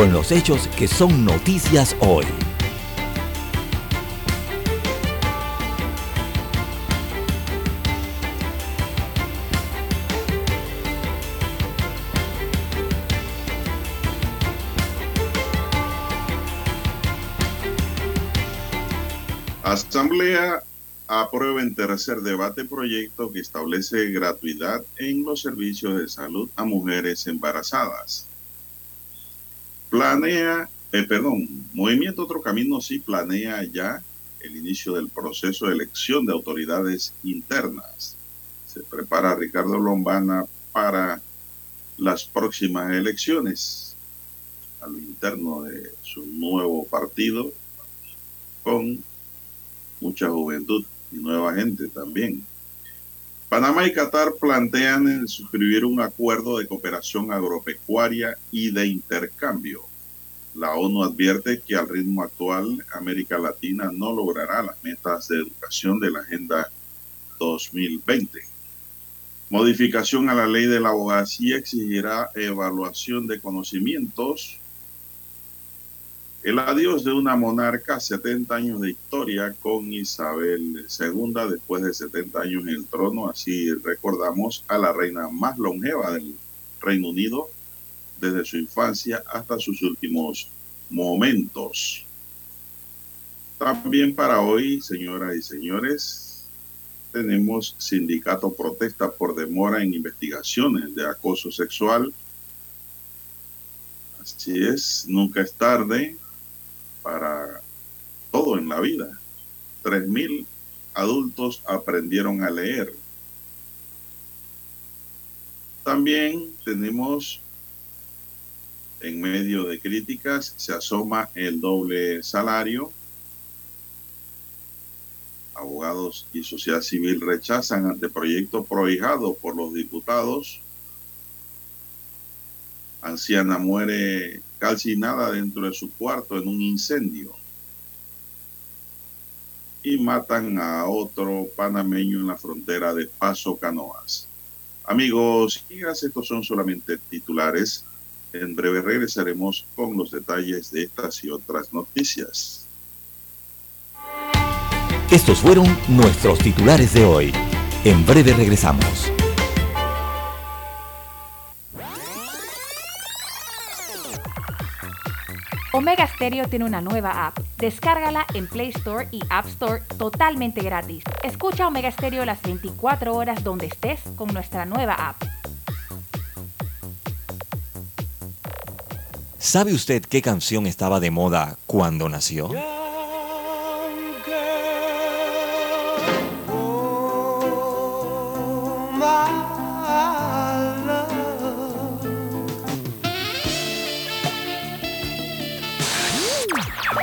con los hechos que son noticias hoy. Asamblea aprueba en tercer debate proyecto que establece gratuidad en los servicios de salud a mujeres embarazadas. Planea, eh, perdón, Movimiento Otro Camino sí planea ya el inicio del proceso de elección de autoridades internas. Se prepara Ricardo Lombana para las próximas elecciones a lo interno de su nuevo partido con mucha juventud y nueva gente también. Panamá y Qatar plantean suscribir un acuerdo de cooperación agropecuaria y de intercambio. La ONU advierte que al ritmo actual América Latina no logrará las metas de educación de la Agenda 2020. Modificación a la ley de la abogacía exigirá evaluación de conocimientos el adiós de una monarca, 70 años de historia con Isabel II, después de 70 años en el trono. Así recordamos a la reina más longeva del Reino Unido desde su infancia hasta sus últimos momentos. También para hoy, señoras y señores, tenemos sindicato protesta por demora en investigaciones de acoso sexual. Así es, nunca es tarde para todo en la vida. Tres mil adultos aprendieron a leer. También tenemos, en medio de críticas, se asoma el doble salario. Abogados y sociedad civil rechazan anteproyecto prohijado por los diputados. Anciana muere calcinada dentro de su cuarto en un incendio. Y matan a otro panameño en la frontera de Paso Canoas. Amigos, estos son solamente titulares. En breve regresaremos con los detalles de estas y otras noticias. Estos fueron nuestros titulares de hoy. En breve regresamos. Omega Stereo tiene una nueva app. Descárgala en Play Store y App Store totalmente gratis. Escucha Omega Stereo las 24 horas donde estés con nuestra nueva app. ¿Sabe usted qué canción estaba de moda cuando nació?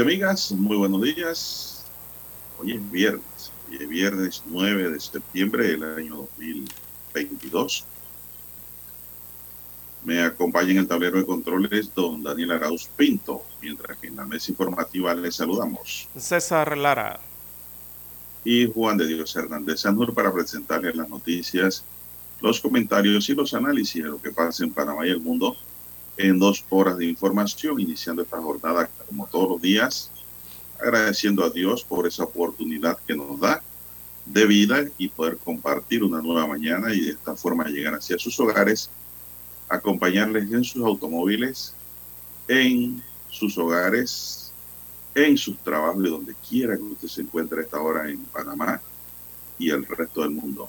Y amigas, muy buenos días. Hoy es viernes, hoy es viernes 9 de septiembre del año 2022. Me acompaña en el tablero de controles don Daniel Arauz Pinto, mientras que en la mesa informativa le saludamos. César Lara. Y Juan de Dios Hernández Sanur para presentarles las noticias, los comentarios y los análisis de lo que pasa en Panamá y el mundo en dos horas de información, iniciando esta jornada como todos los días, agradeciendo a Dios por esa oportunidad que nos da de vida y poder compartir una nueva mañana y de esta forma llegar hacia sus hogares, acompañarles en sus automóviles, en sus hogares, en sus trabajos y donde quiera que usted se encuentre a esta hora en Panamá y el resto del mundo.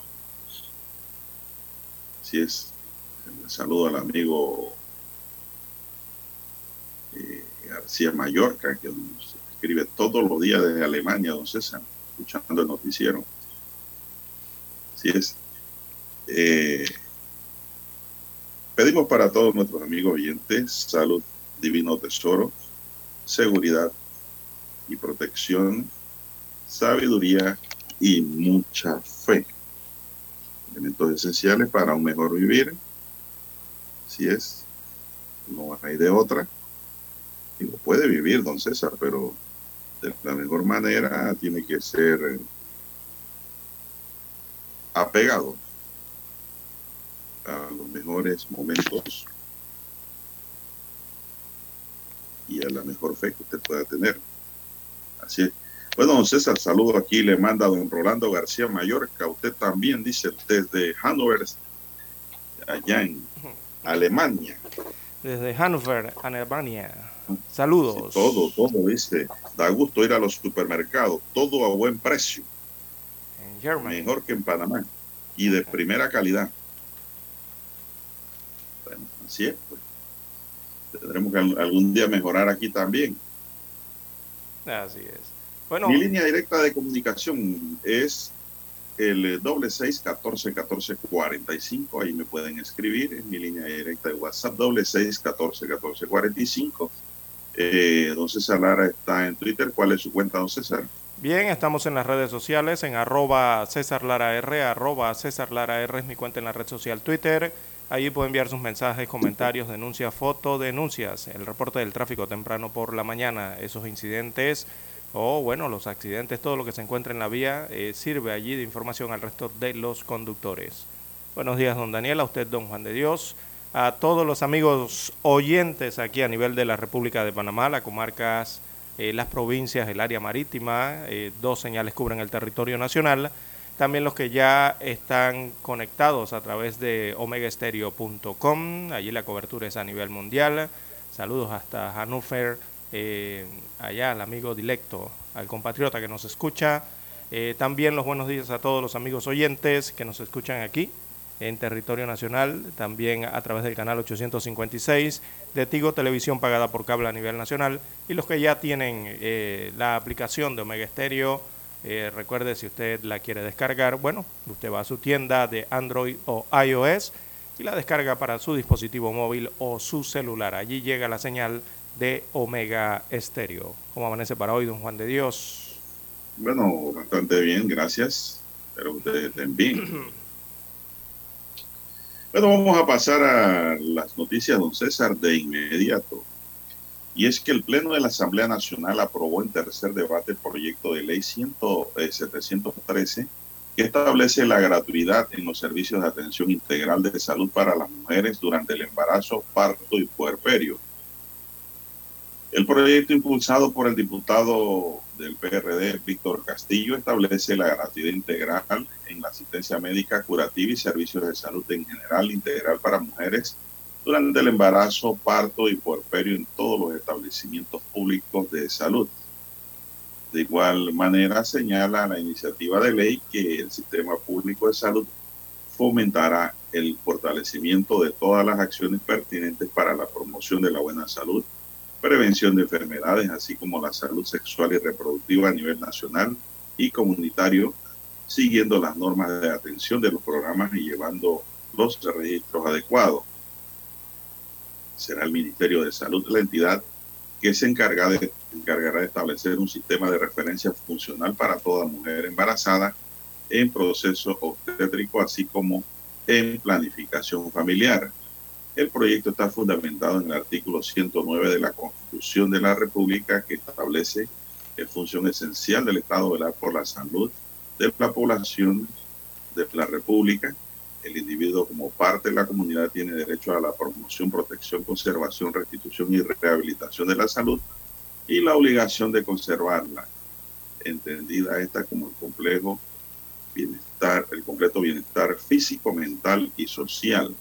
Así es. saludo al amigo eh, García Mallorca, que nos escribe todos los días desde Alemania, don César, escuchando el noticiero. Así es. Eh, pedimos para todos nuestros amigos oyentes salud, divino tesoro, seguridad y protección, sabiduría y mucha fe. Elementos esenciales para un mejor vivir. Así es. No hay de otra. Lo puede vivir, don César, pero de la mejor manera tiene que ser apegado a los mejores momentos y a la mejor fe que usted pueda tener. Así es. Bueno, don César, saludo aquí, le manda don Rolando García Mallorca. Usted también dice desde Hannover, allá en Alemania. Desde Hannover, Alemania. Saludos. Sí, todo, todo, dice. Da gusto ir a los supermercados, todo a buen precio. En. Mejor que en Panamá. Y de primera calidad. Bueno, así es. Pues. Tendremos que algún día mejorar aquí también. Así es. Bueno, Mi línea directa de comunicación es el doble seis catorce catorce cuarenta y cinco. Ahí me pueden escribir. Es mi línea directa de WhatsApp doble seis catorce catorce cuarenta y cinco. Eh, don César Lara está en Twitter. ¿Cuál es su cuenta, don César? Bien, estamos en las redes sociales, en arroba César Lara R, arroba César Lara R es mi cuenta en la red social Twitter. Allí puede enviar sus mensajes, comentarios, denuncias, foto, denuncias, el reporte del tráfico temprano por la mañana, esos incidentes o, bueno, los accidentes, todo lo que se encuentra en la vía eh, sirve allí de información al resto de los conductores. Buenos días, don Daniel, a usted, don Juan de Dios, a todos los amigos oyentes aquí a nivel de la República de Panamá, las comarcas, eh, las provincias, el área marítima, eh, dos señales cubren el territorio nacional también los que ya están conectados a través de omegaestereo.com, allí la cobertura es a nivel mundial. Saludos hasta Hannover, eh, allá al amigo directo, al compatriota que nos escucha. Eh, también los buenos días a todos los amigos oyentes que nos escuchan aquí en territorio nacional, también a través del canal 856 de Tigo Televisión pagada por cable a nivel nacional y los que ya tienen eh, la aplicación de Omega Estéreo eh, recuerde, si usted la quiere descargar, bueno, usted va a su tienda de Android o iOS y la descarga para su dispositivo móvil o su celular. Allí llega la señal de Omega Estéreo. ¿Cómo amanece para hoy, don Juan de Dios? Bueno, bastante bien, gracias. Espero que ustedes estén bien. Bueno, vamos a pasar a las noticias, don César, de inmediato. Y es que el Pleno de la Asamblea Nacional aprobó en tercer debate el proyecto de ley 100, eh, 713 que establece la gratuidad en los servicios de atención integral de salud para las mujeres durante el embarazo, parto y puerperio. El proyecto impulsado por el diputado del PRD, Víctor Castillo, establece la gratuidad integral en la asistencia médica curativa y servicios de salud en general integral para mujeres durante el embarazo, parto y puerperio en todos los establecimientos públicos de salud. De igual manera, señala la iniciativa de ley que el sistema público de salud fomentará el fortalecimiento de todas las acciones pertinentes para la promoción de la buena salud, prevención de enfermedades, así como la salud sexual y reproductiva a nivel nacional y comunitario, siguiendo las normas de atención de los programas y llevando los registros adecuados será el Ministerio de Salud la entidad que se encargará de establecer un sistema de referencia funcional para toda mujer embarazada en proceso obstétrico, así como en planificación familiar. El proyecto está fundamentado en el artículo 109 de la Constitución de la República que establece que función esencial del Estado velar por la salud de la población de la República. El individuo como parte de la comunidad tiene derecho a la promoción, protección, conservación, restitución y rehabilitación de la salud y la obligación de conservarla, entendida esta como el complejo bienestar, el completo bienestar físico, mental y social.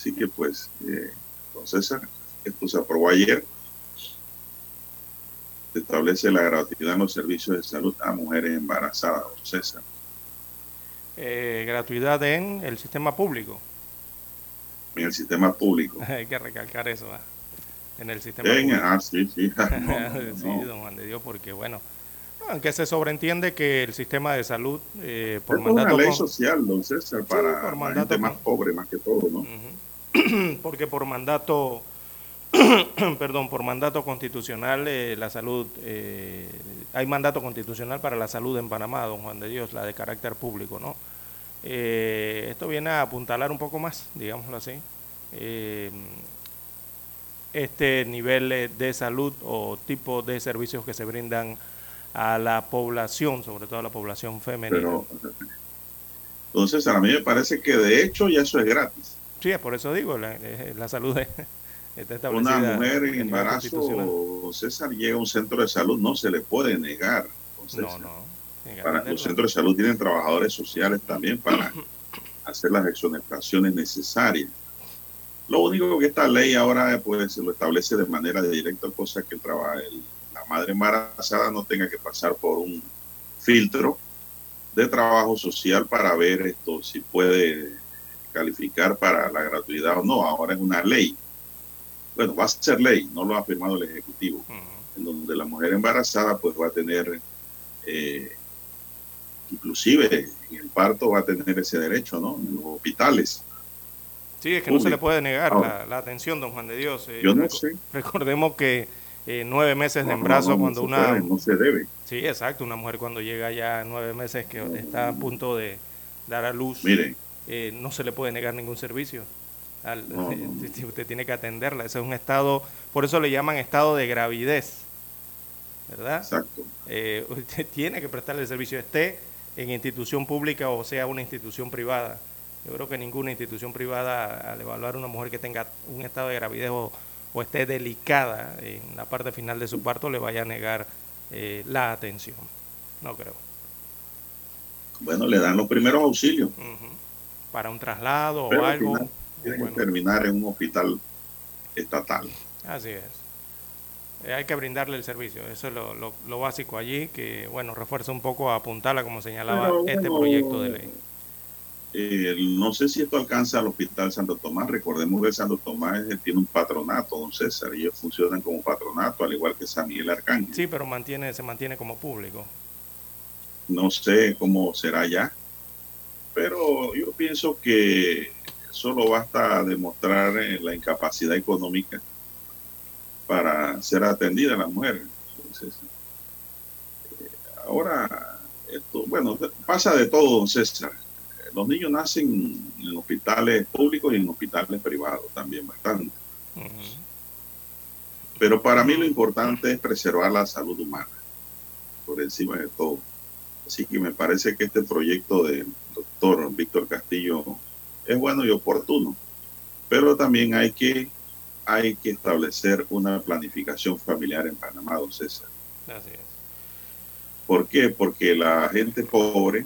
Así que pues, eh, don César, esto se aprobó ayer. Se establece la gratuidad en los servicios de salud a mujeres embarazadas, don César. Eh, gratuidad en el sistema público. En el sistema público. Hay que recalcar eso. ¿ah? En el sistema En- público. ah, sí, sí. No, sí, no. don Juan de Dios, porque bueno, aunque se sobreentiende que el sistema de salud, eh, por Esto es una mandato ley con- social, don César, para por la mandato gente más pobre, más que todo, ¿no? Ujú. porque por mandato, perdón, por mandato constitucional, eh, la salud, eh, hay mandato constitucional para la salud en Panamá, don Juan de Dios, la de carácter público, ¿no? Eh, esto viene a apuntalar un poco más, digámoslo así, eh, este nivel de salud o tipo de servicios que se brindan a la población, sobre todo a la población femenina. Pero, entonces, a mí me parece que de hecho ya eso es gratis. Sí, es por eso digo, la, eh, la salud es- está establecida. Una mujer en embarazo, César, llega a un centro de salud, no se le puede negar. No, no. Para los centros de salud tienen trabajadores sociales también para hacer las exoneraciones necesarias. Lo único que esta ley ahora pues se lo establece de manera directa, cosa que el traba- el- la madre embarazada no tenga que pasar por un filtro de trabajo social para ver esto si puede calificar para la gratuidad o no. Ahora es una ley. Bueno, va a ser ley, no lo ha firmado el Ejecutivo en donde la mujer embarazada pues va a tener, eh, inclusive en el parto va a tener ese derecho, ¿no? En los hospitales. Sí, es que no se le puede negar Ahora. la, la atención, don Juan de Dios. Eh, Yo no sé. Recordemos que eh, nueve meses de embarazo no, no cuando una... puede, no se debe. Sí, exacto, una mujer cuando llega ya a nueve meses que está a punto de dar a luz, Mire, eh, no se le puede negar ningún servicio. Al- No, no, no. Usted tiene que atenderla. Ese es un estado, por eso le llaman estado de gravidez, ¿verdad? exacto. eh, usted tiene que prestarle el servicio, esté en institución pública o sea una institución privada. Yo creo que ninguna institución privada, al evaluar a una mujer que tenga un estado de gravidez o, o esté delicada en la parte final de su parto, le vaya a negar eh, la atención. No creo. Bueno, le dan los primeros auxilios. Para un traslado pero o al algo. final tiene bueno, que terminar en un hospital estatal. así es. Eh, hay que brindarle el servicio, eso es lo, lo- lo básico allí, que bueno, refuerza un poco a apuntarla como señalaba Pero, este bueno, proyecto de ley. Eh, no sé si esto alcanza al Hospital Santo Tomás. Recordemos que Santo Tomás eh, tiene un patronato, don César, ellos funcionan como patronato, al igual que San Miguel Arcángel. Sí, pero mantiene, se mantiene como público. No sé cómo será ya, pero yo pienso que solo basta demostrar eh, la incapacidad económica para ser atendida la mujer. Entonces, eh, ahora, esto, bueno, pasa de todo, don César. Eh, Los niños nacen en hospitales públicos y en hospitales privados también bastante. Pero para mí lo importante es preservar la salud humana por encima de todo. Así que me parece que este proyecto del doctor Víctor Castillo es bueno y oportuno. Pero también hay que, hay que establecer una planificación familiar en Panamá, don César. Así es. ¿Por qué? Porque la gente pobre,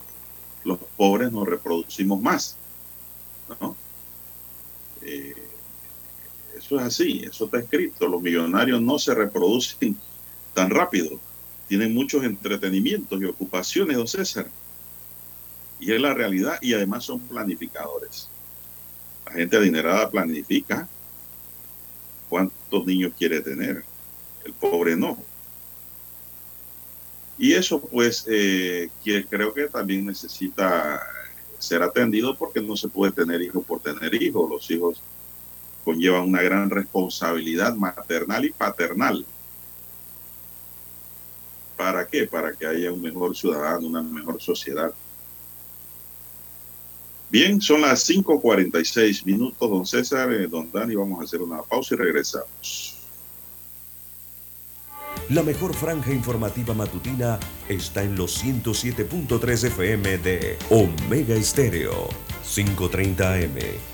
los pobres nos reproducimos más. ¿no? Eh, eso es así, eso está escrito. Los millonarios no se reproducen tan rápido. Tienen muchos entretenimientos y ocupaciones, don César. Y es la realidad y además son planificadores. La gente adinerada planifica cuántos niños quiere tener. El pobre no. Y eso pues eh, que creo que también necesita ser atendido porque no se puede tener hijos por tener hijos. Los hijos conllevan una gran responsabilidad maternal y paternal. ¿Para qué? Para que haya un mejor ciudadano, una mejor sociedad. Bien, son las 5.46 minutos, don César, eh, don Dani, vamos a hacer una pausa y regresamos. La mejor franja informativa matutina está en los 107.3 FM de Omega Estéreo. 5.30 AM.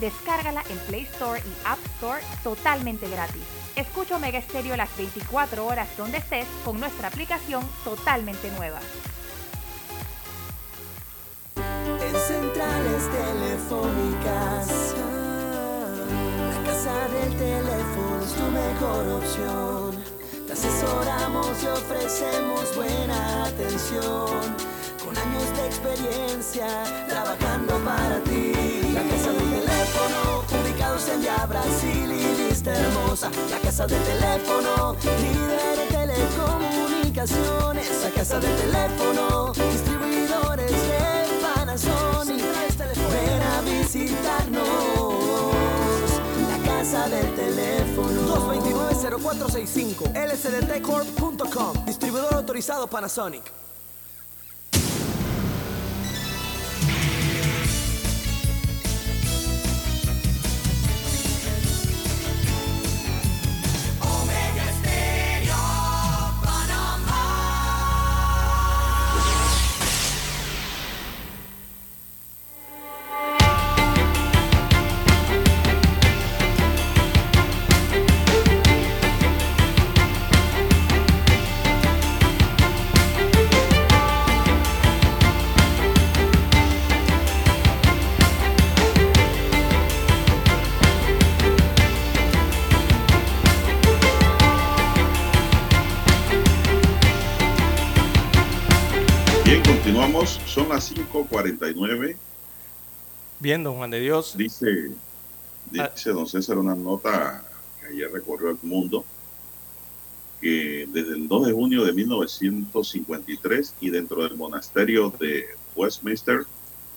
Descárgala en Play Store y App Store totalmente gratis. Escucha Omega Stereo las 24 horas donde estés con nuestra aplicación totalmente nueva. En centrales telefónicas, la casa del teléfono es tu mejor opción. Te asesoramos y ofrecemos buena atención. Con años de experiencia, trabajando para ti. Brasil y lista hermosa. La casa del teléfono, líder en telecomunicaciones. La casa del teléfono, distribuidores de Panasonic. Ven a visitarnos. La casa del teléfono. 229-0465 lsdtcorp.com Distribuidor autorizado Panasonic. 5.49. Bien, don Juan de Dios. Dice, dice don César una nota que ayer recorrió el mundo, que desde el 2 de junio de 1953 y dentro del monasterio de Westminster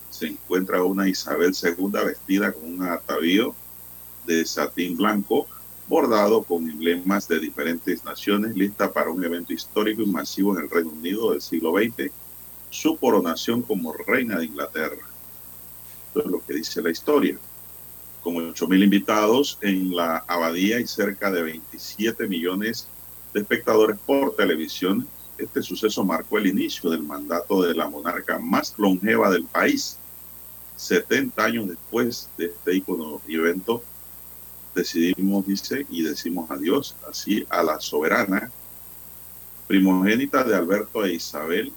se encuentra una Isabel II vestida con un atavío de satín blanco bordado con emblemas de diferentes naciones, lista para un evento histórico y masivo en el Reino Unido del siglo XX, su coronación como reina de Inglaterra. Esto es lo que dice la historia. Con 8.000 invitados en la abadía y cerca de 27 millones de espectadores por televisión, este suceso marcó el inicio del mandato de la monarca más longeva del país. 70 años después de este ícono evento, decidimos, dice, y decimos adiós así a la soberana, primogénita de Alberto e Isabel,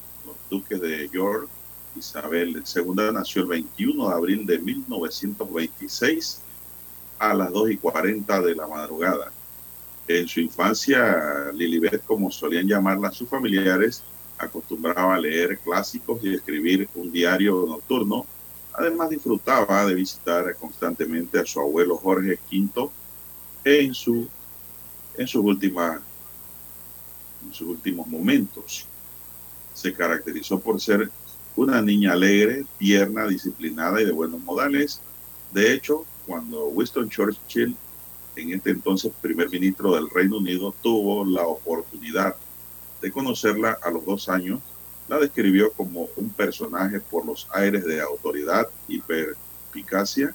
duques de York. Isabel II nació el 21 de abril de 1926 a las 2 y 40 de la madrugada. En su infancia, Lilibet, como solían llamarla sus familiares, acostumbraba a leer clásicos y escribir un diario nocturno. Además, disfrutaba de visitar constantemente a su abuelo Jorge V en, en, sus, últimas, en sus últimos momentos. Se caracterizó por ser una niña alegre, tierna, disciplinada y de buenos modales. De hecho, cuando Winston Churchill, en este entonces primer ministro del Reino Unido, tuvo la oportunidad de conocerla a los dos años, la describió como un personaje por los aires de autoridad y perspicacia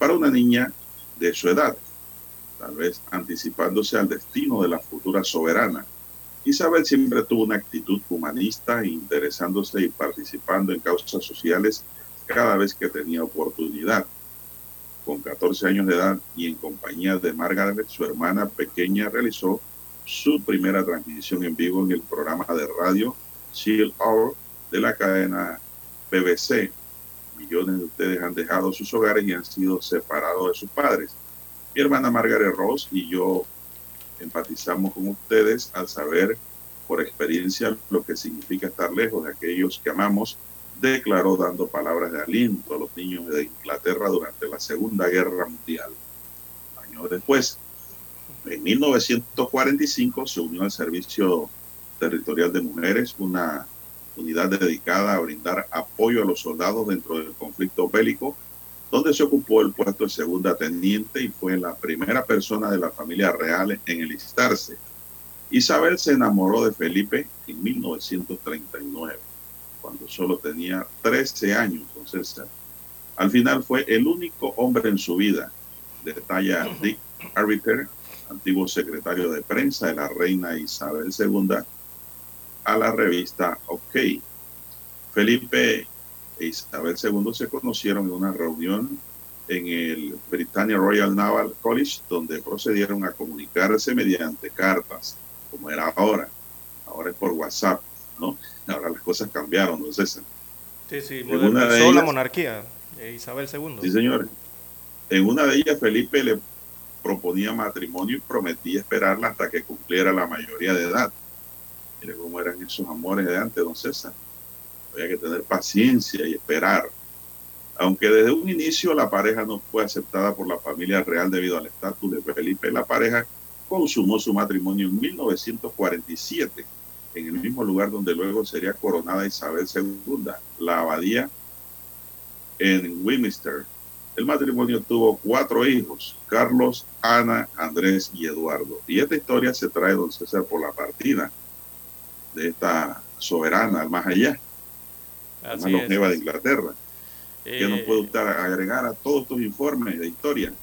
para una niña de su edad, tal vez anticipándose al destino de la futura soberana. Isabel siempre tuvo una actitud humanista, interesándose y participando en causas sociales cada vez que tenía oportunidad. con 14 años de edad y en compañía de Margaret, su hermana pequeña, realizó su primera transmisión en vivo en el programa de radio Chill Hour de la cadena BBC. Millones de ustedes han dejado sus hogares y han sido separados de sus padres. Mi hermana Margaret Ross y yo empatizamos con ustedes al saber por experiencia lo que significa estar lejos de aquellos que amamos, declaró dando palabras de aliento a los niños de Inglaterra durante la Segunda Guerra Mundial. Años después, en 1945 se unió al Servicio Territorial de Mujeres, una unidad dedicada a brindar apoyo a los soldados dentro del conflicto bélico, donde se ocupó el puesto de segunda teniente y fue la primera persona de la familia real en enlistarse. Isabel se enamoró de Felipe en 1939, cuando solo tenía 13 años, don César. Al final fue el único hombre en su vida, detalla Dick Arbiter, antiguo secretario de prensa de la reina Isabel II, a la revista OK. Felipe e Isabel II se conocieron en una reunión en el Britannia Royal Naval College, donde procedieron a comunicarse mediante cartas, como era ahora. Ahora es por WhatsApp, ¿no? Ahora las cosas cambiaron, ¿no, César? Sí, sí, En una de modernizó la ellas- monarquía de Isabel II. Sí, señores. En una de ellas, Felipe le proponía matrimonio y prometía esperarla hasta que cumpliera la mayoría de edad. Mire cómo eran esos amores de antes, don César. Había que tener paciencia y esperar. Aunque desde un inicio la pareja no fue aceptada por la familia real debido al estatus de Felipe, la pareja consumó su matrimonio en 1947, en el mismo lugar donde luego sería coronada Isabel II, la abadía en Westminster. El matrimonio tuvo cuatro hijos, Carlos, Ana, Andrés y Eduardo. Y esta historia se trae, don César, por la partida de esta soberana al más allá, Así es. longeva de Inglaterra. ¿Qué nos Eh, puede usted agregar a todos estos informes de historia?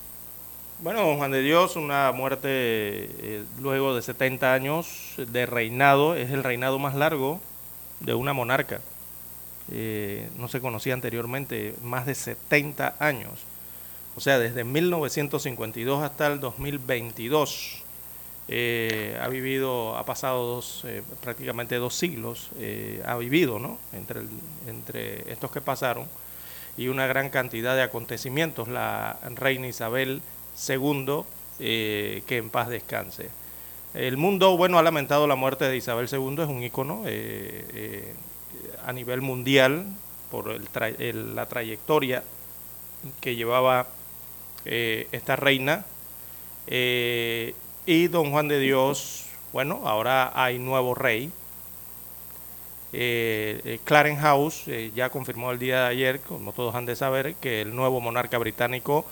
Bueno, Juan de Dios, una muerte eh, luego de 70 años de reinado, es el reinado más largo de una monarca. Eh, no se conocía anteriormente, más de 70 años. O sea, desde 1952 hasta el 2022 eh, ha vivido, ha pasado dos, eh, prácticamente dos siglos, eh, ha vivido, ¿no? Entre, estos que pasaron y una gran cantidad de acontecimientos. La reina Isabel II, eh, que en paz descanse. El mundo, bueno, ha lamentado la muerte de Isabel II, es un ícono a nivel mundial por la trayectoria que llevaba esta reina. Y don Juan de Dios, bueno, ahora hay nuevo rey, eh, eh, Clarence House eh, ya confirmó el día de ayer, como todos han de saber, que el nuevo monarca británico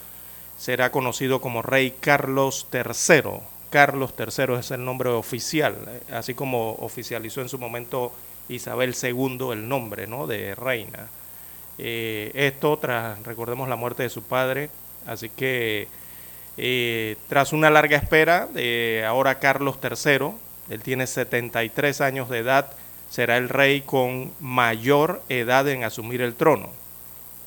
será conocido como Rey Carlos III. Carlos III es el nombre oficial, eh, así como oficializó en su momento Isabel II el nombre ¿no? de reina. Esto tras, recordemos, la muerte de su padre, así que eh, tras una larga espera, eh, ahora Carlos III, él tiene 73 años de edad, será el rey con mayor edad en asumir el trono.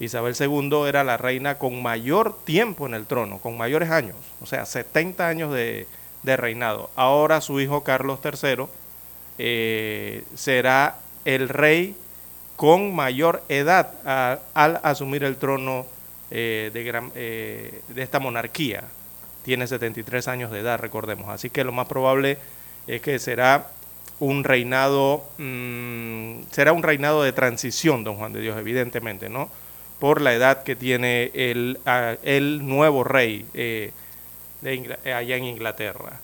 Isabel II era la reina con mayor tiempo en el trono, con mayores años, o sea, 70 años de, reinado. Ahora su hijo Carlos III eh, será el rey con mayor edad al asumir el trono eh, de, eh, de esta monarquía. Tiene 73 años de edad, recordemos. Así que lo más probable es que será un reinado, mm, será un reinado de transición, don Juan de Dios, evidentemente, ¿no? Por la edad que tiene el, ah, el nuevo rey eh, de allá en Inglaterra.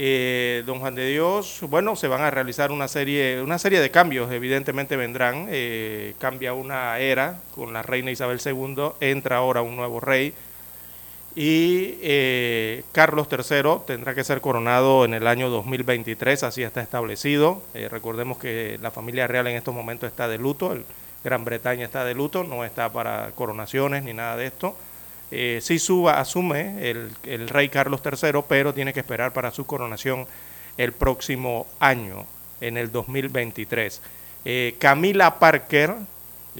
Eh, don Juan de Dios, bueno, se van a realizar una serie, una serie de cambios, evidentemente vendrán. eh, cambia una era con la reina Isabel II, entra ahora un nuevo rey. Y eh, Carlos III tendrá que ser coronado en el año 2023, así está establecido. Eh, recordemos que la familia real en estos momentos está de luto, el Gran Bretaña está de luto, no está para coronaciones ni nada de esto. Eh, sí suba, asume el, rey Carlos III, pero tiene que esperar para su coronación el próximo año, en el 2023. Eh, Camila Parker,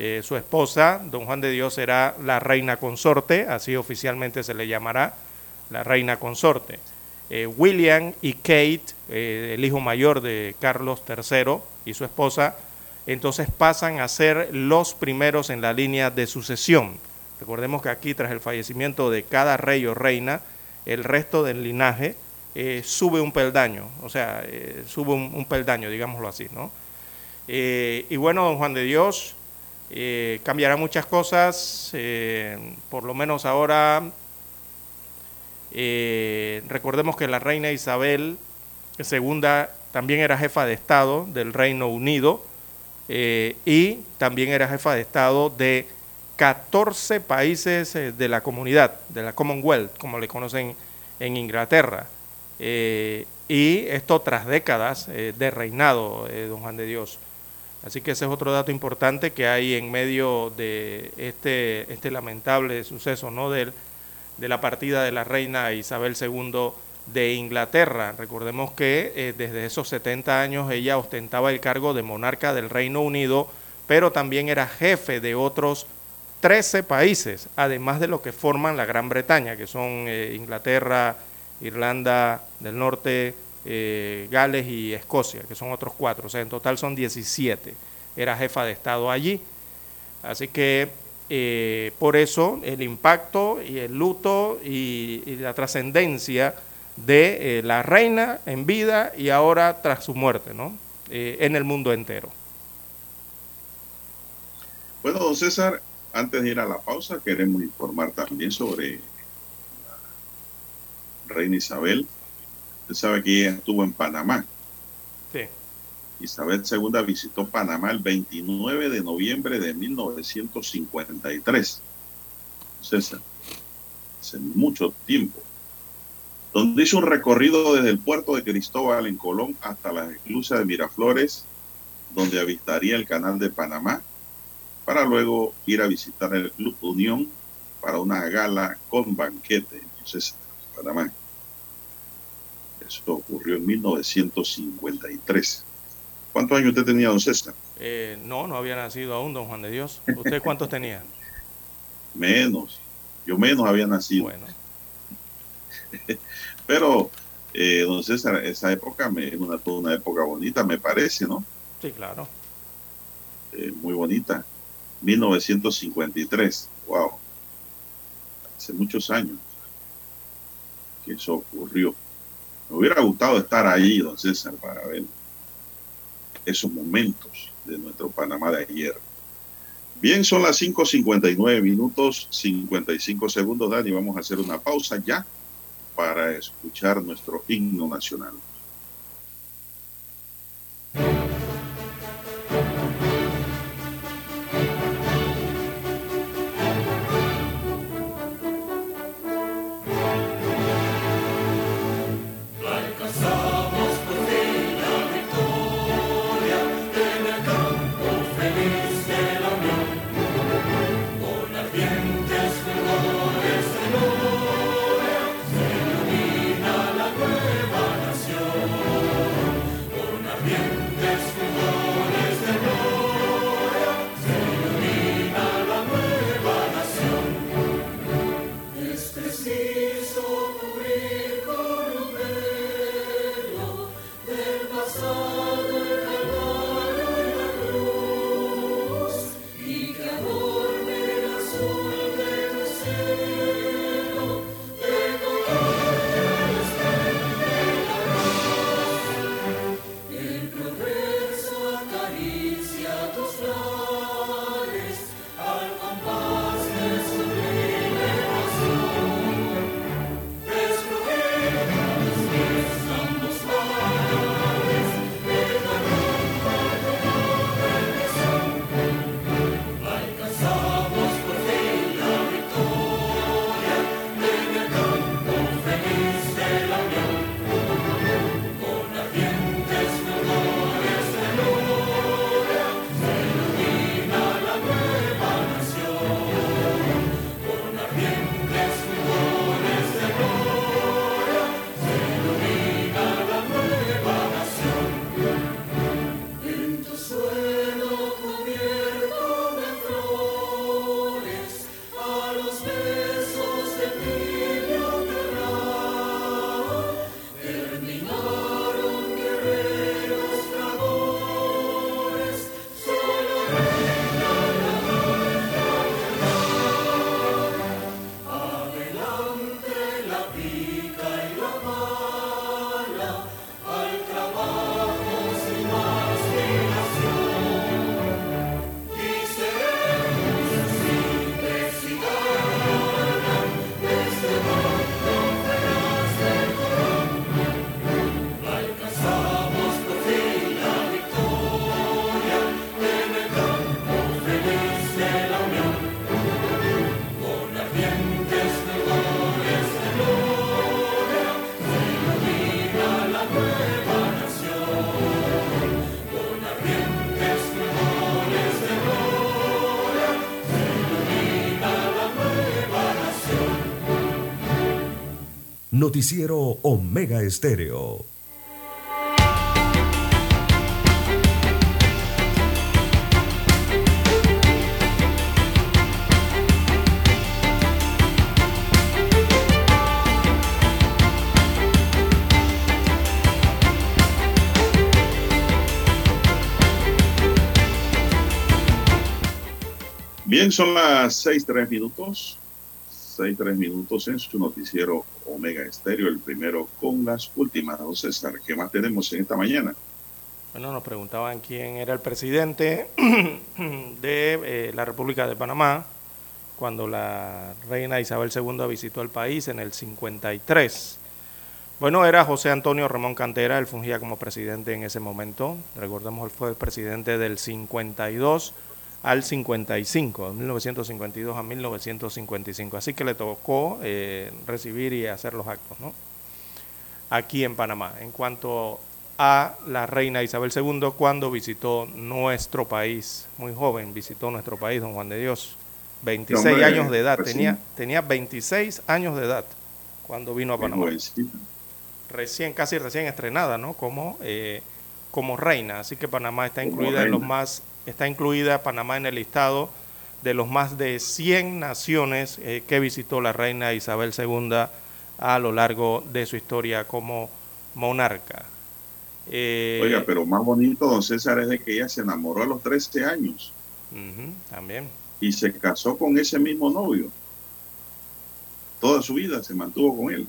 Eh, su esposa, don Juan de Dios, será la reina consorte, así oficialmente se le llamará la reina consorte. Eh, William y Kate, el hijo mayor de Carlos III y su esposa, entonces pasan a ser los primeros en la línea de sucesión. Recordemos que aquí, tras el fallecimiento de cada rey o reina, el resto del linaje eh, sube un peldaño, o sea, sube un, peldaño, digámoslo así, ¿no? y bueno, don Juan de Dios cambiará muchas cosas, por lo menos ahora eh, recordemos que la reina Isabel II también era jefa de Estado del Reino Unido eh, y también era jefa de Estado de 14 países eh, de la comunidad, de la Commonwealth, como le conocen en Inglaterra. y esto tras décadas de reinado, don Juan de Dios. Así que ese es otro dato importante que hay en medio de este, este lamentable suceso ¿no? de la partida de la reina Isabel II de Inglaterra. Recordemos que eh, desde esos 70 años ella ostentaba el cargo de monarca del Reino Unido, pero también era jefe de otros 13 países, además de lo que forman la Gran Bretaña, que son eh, Inglaterra, Irlanda del Norte, eh, Gales y Escocia, que son otros cuatro. O sea, en total son 17. Era jefa de Estado allí. Así que eh, por eso el impacto y el luto y, la trascendencia de la reina en vida y ahora tras su muerte, ¿no? En el mundo entero. Bueno, don César, antes de ir a la pausa, queremos informar también sobre la reina Isabel. Usted sabe que ella estuvo en Panamá. Sí. Isabel II visitó Panamá el 29 de noviembre de 1953. César, hace mucho tiempo. Donde hizo un recorrido desde el puerto de Cristóbal en Colón hasta la esclusa de Miraflores, donde avistaría el canal de Panamá, para luego ir a visitar el Club Unión para una gala con banquete. Entonces, Panamá. Eso ocurrió en 1953. ¿Cuántos años usted tenía, don César? Eh, no, no había nacido aún, don Juan de Dios. ¿Usted cuántos tenía? menos. Yo menos había nacido. Bueno. Pero, eh, don César, esa época es una, una época bonita, me parece, ¿no? Sí, claro. Eh, muy bonita. 1953. Wow. Hace muchos años que eso ocurrió. Me hubiera gustado estar ahí, don César, para ver esos momentos de nuestro Panamá de ayer. Bien, son las 5.59 minutos 55 segundos, Dani. Vamos a hacer una pausa ya para escuchar nuestro himno nacional. Noticiero Omega Estéreo. Bien, son las seis tres minutos. Seis tres minutos en su noticiero Omega Estéreo, el primero con las últimas. Don César, ¿qué más tenemos en esta mañana? Bueno, nos preguntaban quién era el presidente de eh, la República de Panamá cuando la reina Isabel II visitó el país en el 53. Bueno, era José Antonio Ramón Cantera, él fungía como presidente en ese momento. Recordemos, él fue el presidente del 52 al 55, de 1952 a 1955. Así que le tocó eh, recibir y hacer los actos, ¿no? Aquí en Panamá. En cuanto a la reina Isabel II, cuando visitó nuestro país, muy joven, visitó nuestro país, don Juan de Dios, 26 Hombre, años de edad, tenía, tenía 26 años de edad cuando vino a Panamá recién, casi recién estrenada, ¿no? Como, eh, como reina. Así que Panamá está incluida en los más, está incluida Panamá en el listado de los más de 100 naciones eh, que visitó la reina Isabel II a lo largo de su historia como monarca. Eh, Oiga, pero más bonito, don César, es de que ella se enamoró a los 13 años también. y se casó con ese mismo novio. Toda su vida se mantuvo con él.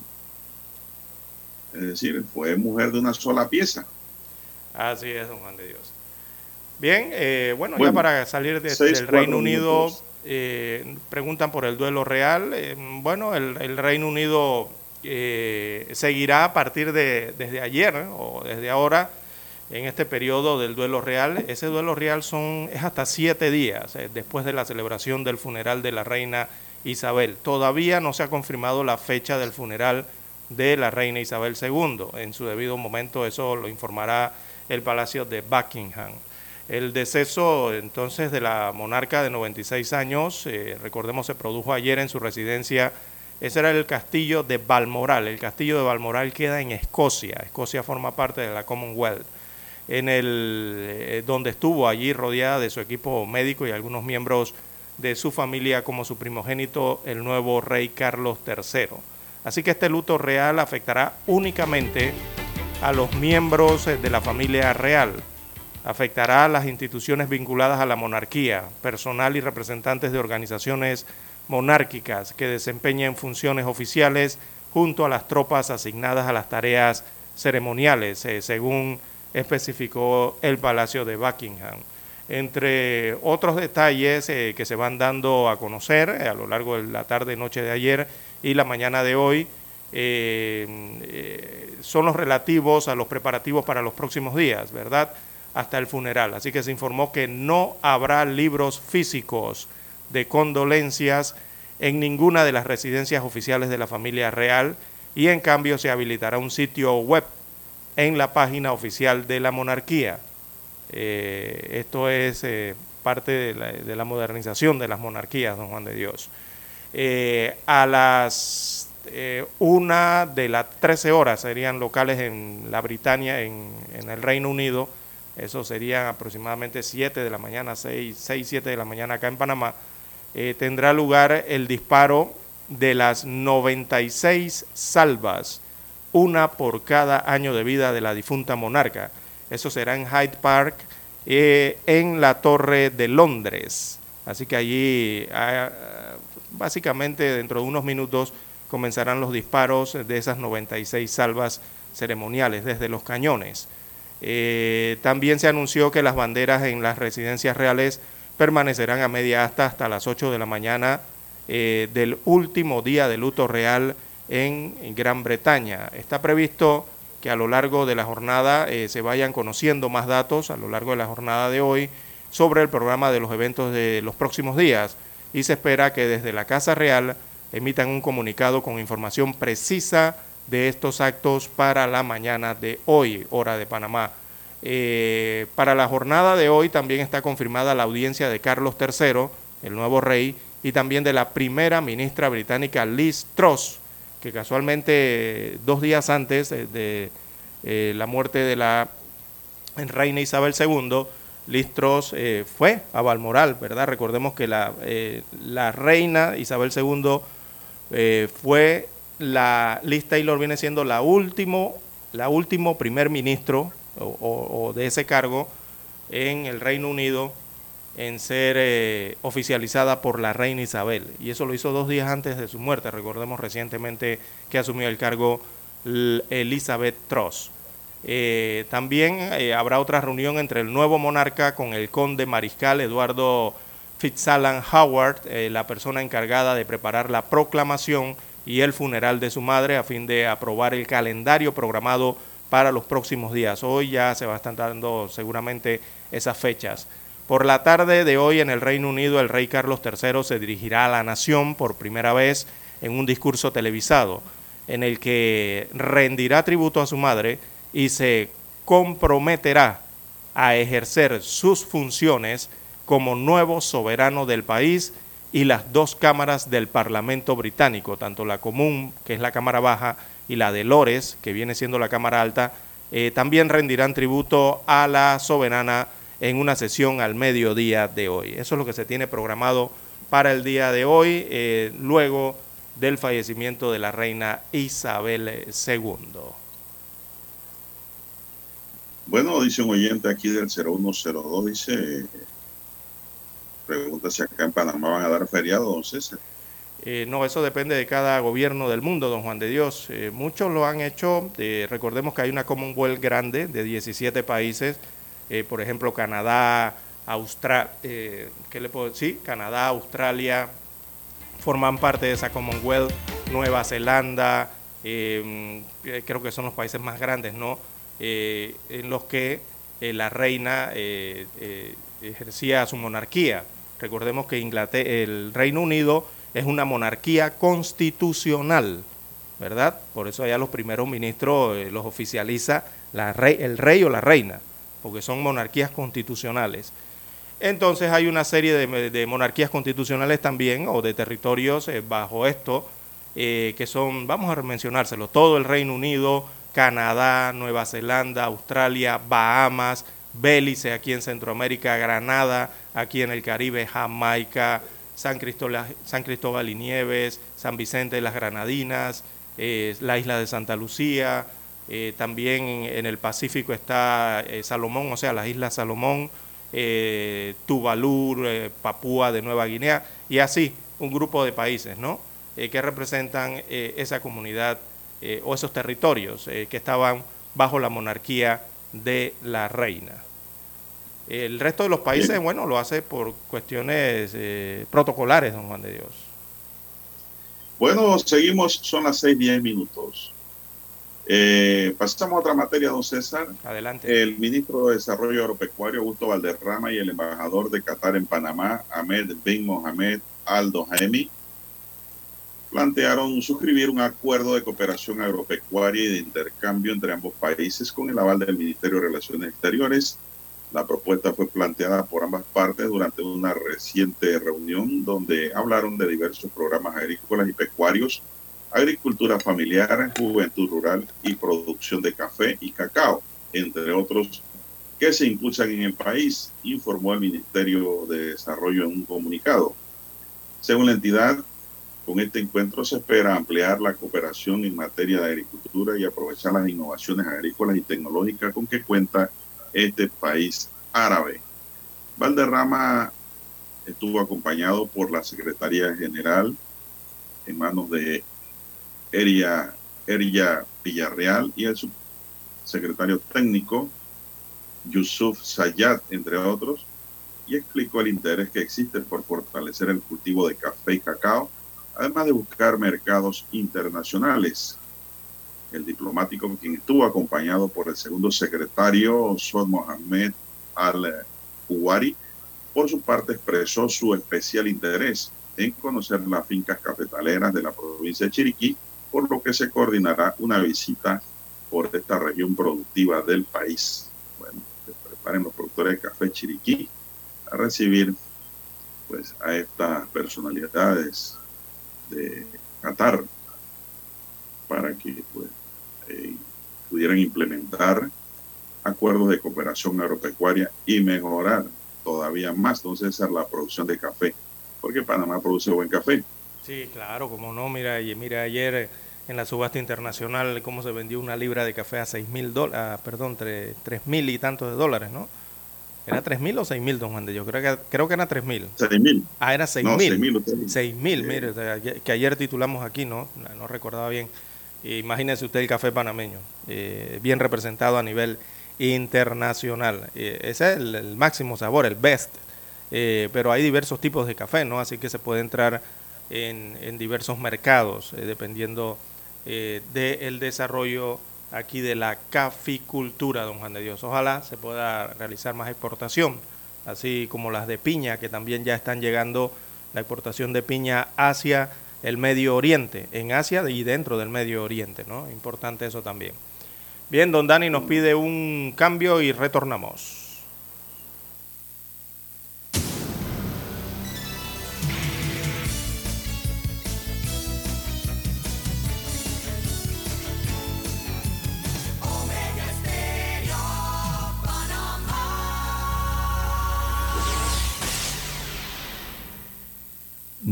Es decir, fue mujer de una sola pieza. Así es, don Juan de Dios. Bien, eh, bueno, ya para salir de- seis, del Reino Unido, eh, preguntan por el duelo real. Eh, bueno, el, el Reino Unido eh, seguirá a partir de desde ayer o desde ahora en este periodo del duelo real. Ese duelo real son es hasta siete días eh, después de la celebración del funeral de la reina Isabel. Todavía no se ha confirmado la fecha del funeral de la reina Isabel II. En su debido momento eso lo informará el Palacio de Buckingham. El deceso entonces de la monarca de 96 años, eh, recordemos, se produjo ayer en su residencia. Ese era el castillo de Balmoral. El castillo de Balmoral queda en Escocia. Escocia forma parte de la Commonwealth. En el, eh, donde estuvo allí rodeada de su equipo médico y algunos miembros de su familia como su primogénito, el nuevo rey Carlos III. Así que este luto real afectará únicamente a los miembros eh, de la familia real. Afectará a las instituciones vinculadas a la monarquía, personal y representantes de organizaciones monárquicas que desempeñen funciones oficiales junto a las tropas asignadas a las tareas ceremoniales, eh, según especificó el Palacio de Buckingham. Entre otros detalles eh, que se van dando a conocer eh, a lo largo de la tarde, noche de ayer y la mañana de hoy, son los relativos a los preparativos para los próximos días, ¿verdad? Hasta el funeral. Así que se informó que no habrá libros físicos de condolencias en ninguna de las residencias oficiales de la familia real y en cambio se habilitará un sitio web en la página oficial de la monarquía. Eh, esto es eh, parte de la, de la modernización de las monarquías, don Juan de Dios. Eh, a las una de las 13 horas serían locales en la Britania, en, en el Reino Unido. Eso serían aproximadamente 7 de la mañana, 6, 6 7 de la mañana acá en Panamá. Eh, tendrá lugar el disparo de las 96 salvas, una por cada año de vida de la difunta monarca. Eso será en Hyde Park, eh, en la Torre de Londres. Así que allí, ah, básicamente dentro de unos minutos, comenzarán los disparos de esas 96 salvas ceremoniales desde los cañones. Eh, también se anunció que las banderas en las residencias reales permanecerán a media asta hasta las 8 de la mañana eh, del último día de luto real en Gran Bretaña. Está previsto que a lo largo de la jornada eh, se vayan conociendo más datos a lo largo de la jornada de hoy sobre el programa de los eventos de los próximos días y se espera que desde la Casa Real emitan un comunicado con información precisa de estos actos para la mañana de hoy, hora de Panamá. Eh, para la jornada de hoy también está confirmada la audiencia de Carlos III, el nuevo rey, y también de la primera ministra británica Liz Truss, que casualmente dos días antes de, eh, la muerte de la reina Isabel II, Listros eh, fue a Balmoral, ¿verdad? Recordemos que la, la reina Isabel II fue la, Liz Taylor viene siendo la último, la último primer ministro o de ese cargo en el Reino Unido en ser eh, oficializada por la reina Isabel. Y eso lo hizo dos días antes de su muerte. Recordemos recientemente que asumió el cargo Elizabeth Truss. Eh, también eh, habrá otra reunión entre el nuevo monarca con el conde mariscal Eduardo Fitzalan Howard, la persona encargada de preparar la proclamación y el funeral de su madre a fin de aprobar el calendario programado para los próximos días. Hoy ya se va a estar dando seguramente esas fechas. Por la tarde de hoy en el Reino Unido, el rey Carlos III se dirigirá a la nación por primera vez en un discurso televisado, en el que rendirá tributo a su madre y se comprometerá a ejercer sus funciones como nuevo soberano del país y las dos cámaras del Parlamento británico, tanto la común, que es la Cámara Baja, y la de Lores, que viene siendo la Cámara Alta, eh, también rendirán tributo a la soberana en una sesión al mediodía de hoy. Eso es lo que se tiene programado para el día de hoy, eh, luego del fallecimiento de la reina Isabel II. Bueno, dice un oyente aquí del 0102, dice, pregunta si acá en Panamá van a dar feriado, don César. Eh, no, eso depende de cada gobierno del mundo, don Juan de Dios. Eh, muchos lo han hecho. recordemos que hay una Commonwealth grande de 17 países eh, por ejemplo, Canadá, Australia, eh, ¿qué le puedo decir? Canadá, Australia, forman parte de esa Commonwealth, Nueva Zelanda, eh, creo que son los países más grandes, ¿no? en los que la reina ejercía su monarquía. Recordemos que el Reino Unido es una monarquía constitucional, ¿verdad? Por eso allá los primeros ministros los oficializa el rey o la reina porque son monarquías constitucionales. Entonces hay una serie de, monarquías constitucionales también, o de territorios eh, bajo esto, eh, que son, vamos a mencionárselo, todo el Reino Unido, Canadá, Nueva Zelanda, Australia, Bahamas, Belice aquí en Centroamérica, Granada aquí en el Caribe, Jamaica, San Cristóbal, y Nieves, San Vicente de las Granadinas, eh, la isla de Santa Lucía, eh, también en el Pacífico está eh, Salomón, o sea, las Islas Salomón, Tuvalu, Papúa de Nueva Guinea, y así un grupo de países, ¿no? que representan esa comunidad o esos territorios que estaban bajo la monarquía de la reina. El resto de los países, bueno, lo hace por cuestiones protocolares, don Juan de Dios. Bueno, seguimos, son las seis, diez minutos. Eh, pasamos a otra materia, don César. Adelante. El ministro de Desarrollo Agropecuario, Augusto Valderrama, y el embajador de Qatar en Panamá, Ahmed bin Mohamed Aldo Jaemi, plantearon suscribir un acuerdo de cooperación agropecuaria y de intercambio entre ambos países con el aval del Ministerio de Relaciones Exteriores. La propuesta fue planteada por ambas partes durante una reciente reunión donde hablaron de diversos programas agrícolas y pecuarios agricultura familiar, juventud rural y producción de café y cacao, entre otros que se impulsan en el país, informó el Ministerio de Desarrollo en un comunicado. Según la entidad, con este encuentro se espera ampliar la cooperación en materia de agricultura y aprovechar las innovaciones agrícolas y tecnológicas con que cuenta este país árabe. Valderrama estuvo acompañado por la Secretaría General en manos de Eria, Eria Villarreal y el subsecretario técnico Yusuf Sayat, entre otros, y explicó el interés que existe por fortalecer el cultivo de café y cacao, además de buscar mercados internacionales. El diplomático, quien estuvo acompañado por el segundo secretario, Suad Mohamed Al-Huwari, por su parte expresó su especial interés en conocer las fincas cafetaleras de la provincia de Chiriquí por lo que se coordinará una visita por esta región productiva del país. Bueno, se preparen los productores de café Chiriquí a recibir pues a estas personalidades de Qatar. para que pues, eh, pudieran implementar acuerdos de cooperación agropecuaria y mejorar todavía más, entonces, la producción de café, porque Panamá produce buen café. Sí, claro, como no, mira, mira ayer en la subasta internacional cómo se vendió una libra de café a seis mil dólares, perdón, tres mil y tantos de dólares, ¿no? ¿Era tres mil o seis mil, don Juan de Yo creo que, creo que era tres mil. Seis mil. Ah, era seis mil. Seis mil, mire, que ayer titulamos aquí, ¿no? No recordaba bien. Imagínese usted el café panameño, eh, bien representado a nivel internacional. Eh, ese es el, máximo sabor, el best. Eh, pero hay diversos tipos de café, ¿no? Así que se puede entrar en, en diversos mercados, dependiendo eh, del desarrollo aquí de la caficultura, don Juan de Dios. Ojalá se pueda realizar más exportación, así como las de piña, que también ya están llegando la exportación de piña hacia el Medio Oriente, en Asia y dentro del Medio Oriente, ¿no? Importante eso también. Bien, don Dani nos pide un cambio y retornamos.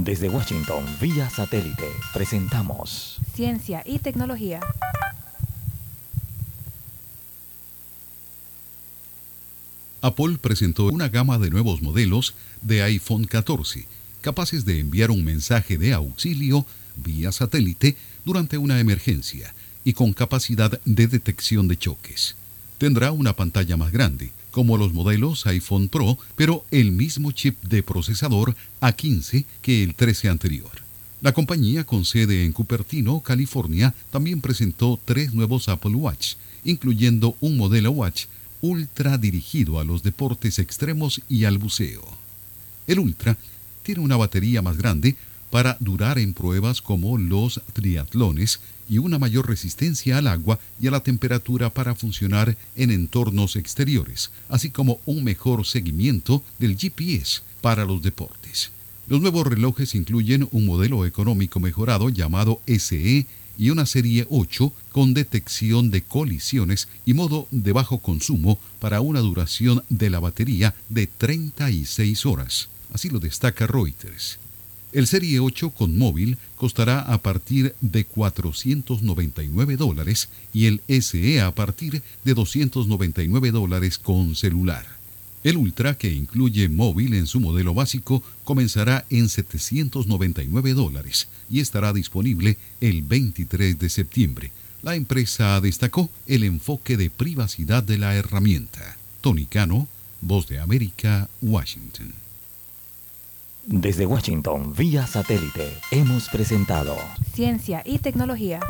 Desde Washington, vía satélite, presentamos Ciencia y Tecnología. Apple presentó una gama de nuevos modelos de iPhone 14, capaces de enviar un mensaje de auxilio vía satélite durante una emergencia y con capacidad de detección de choques. Tendrá una pantalla más grande, como los modelos iPhone Pro, pero el mismo chip de procesador A15 que el 13 anterior. La compañía con sede en Cupertino, California, también presentó tres nuevos Apple Watch, incluyendo un modelo Watch Ultra dirigido a los deportes extremos y al buceo. El Ultra tiene una batería más grande para durar en pruebas como los triatlones y una mayor resistencia al agua y a la temperatura para funcionar en entornos exteriores, así como un mejor seguimiento del GPS para los deportes. Los nuevos relojes incluyen un modelo económico mejorado llamado SE y una serie 8 con detección de colisiones y modo de bajo consumo para una duración de la batería de 36 horas. Así lo destaca Reuters. El Serie 8 con móvil costará a partir de 499 dólares y el SE a partir de 299 dólares con celular. El Ultra, que incluye móvil en su modelo básico, comenzará en 799 dólares y estará disponible el 23 de septiembre. La empresa destacó el enfoque de privacidad de la herramienta. Tony Cano, Voz de América, Washington. Desde Washington, vía satélite, hemos presentado Ciencia y Tecnología.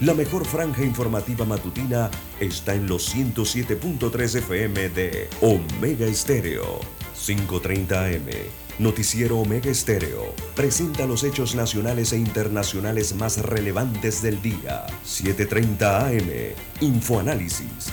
La mejor franja informativa matutina está en los 107.3 FM de Omega Estéreo. 5.30 AM. Noticiero Omega Estéreo. Presenta los hechos nacionales e internacionales más relevantes del día. 7.30 AM. Infoanálisis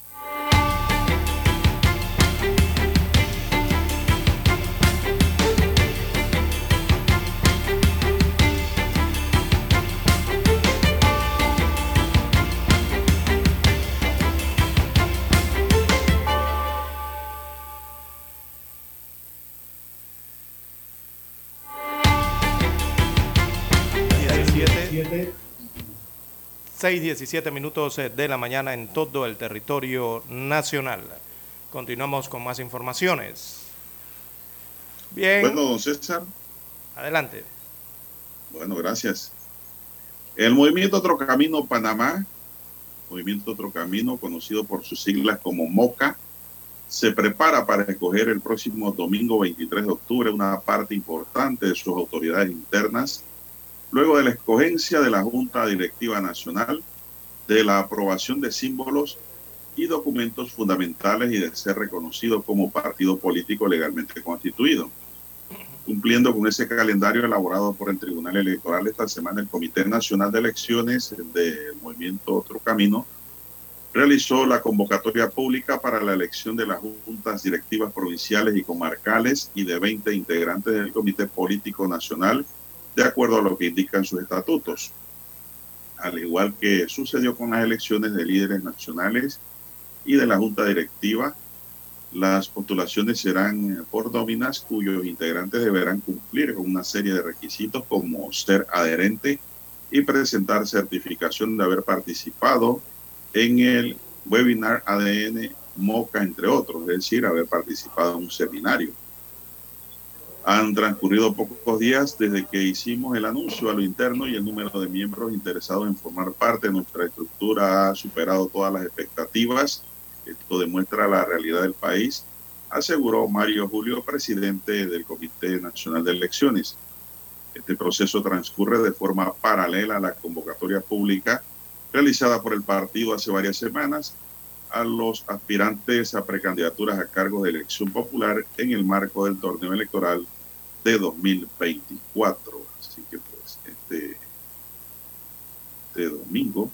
6.17 minutos eh, de la mañana en todo el territorio nacional. Continuamos con más informaciones. Bien. Bueno, don César. Adelante. Bueno, gracias. El movimiento Otro Camino Panamá, movimiento Otro Camino, conocido por sus siglas como MOCA, se prepara para escoger el próximo domingo 23 de octubre una parte importante de sus autoridades internas luego de la escogencia de la Junta Directiva Nacional, de la aprobación de símbolos y documentos fundamentales y de ser reconocido como partido político legalmente constituido. Cumpliendo con ese calendario elaborado por el Tribunal Electoral esta semana, el Comité Nacional de Elecciones del Movimiento Otro Camino realizó la convocatoria pública para la elección de las juntas directivas provinciales y comarcales y de 20 integrantes del Comité Político Nacional, de acuerdo a lo que indican sus estatutos. Al igual que sucedió con las elecciones de líderes nacionales y de la Junta Directiva, las postulaciones serán por nóminas cuyos integrantes deberán cumplir con una serie de requisitos como ser adherente y presentar certificación de haber participado en el webinar ADN MOCA, entre otros, es decir, haber participado en un seminario. Han transcurrido pocos días desde que hicimos el anuncio a lo interno y el número de miembros interesados en formar parte de nuestra estructura ha superado todas las expectativas. Esto demuestra la realidad del país, aseguró Mario Julio, presidente del Comité Nacional de Elecciones. Este proceso transcurre de forma paralela a la convocatoria pública realizada por el partido hace varias semanas a los aspirantes a precandidaturas a cargo de elección popular en el marco del torneo electoral de 2024. Así que pues este, este domingo,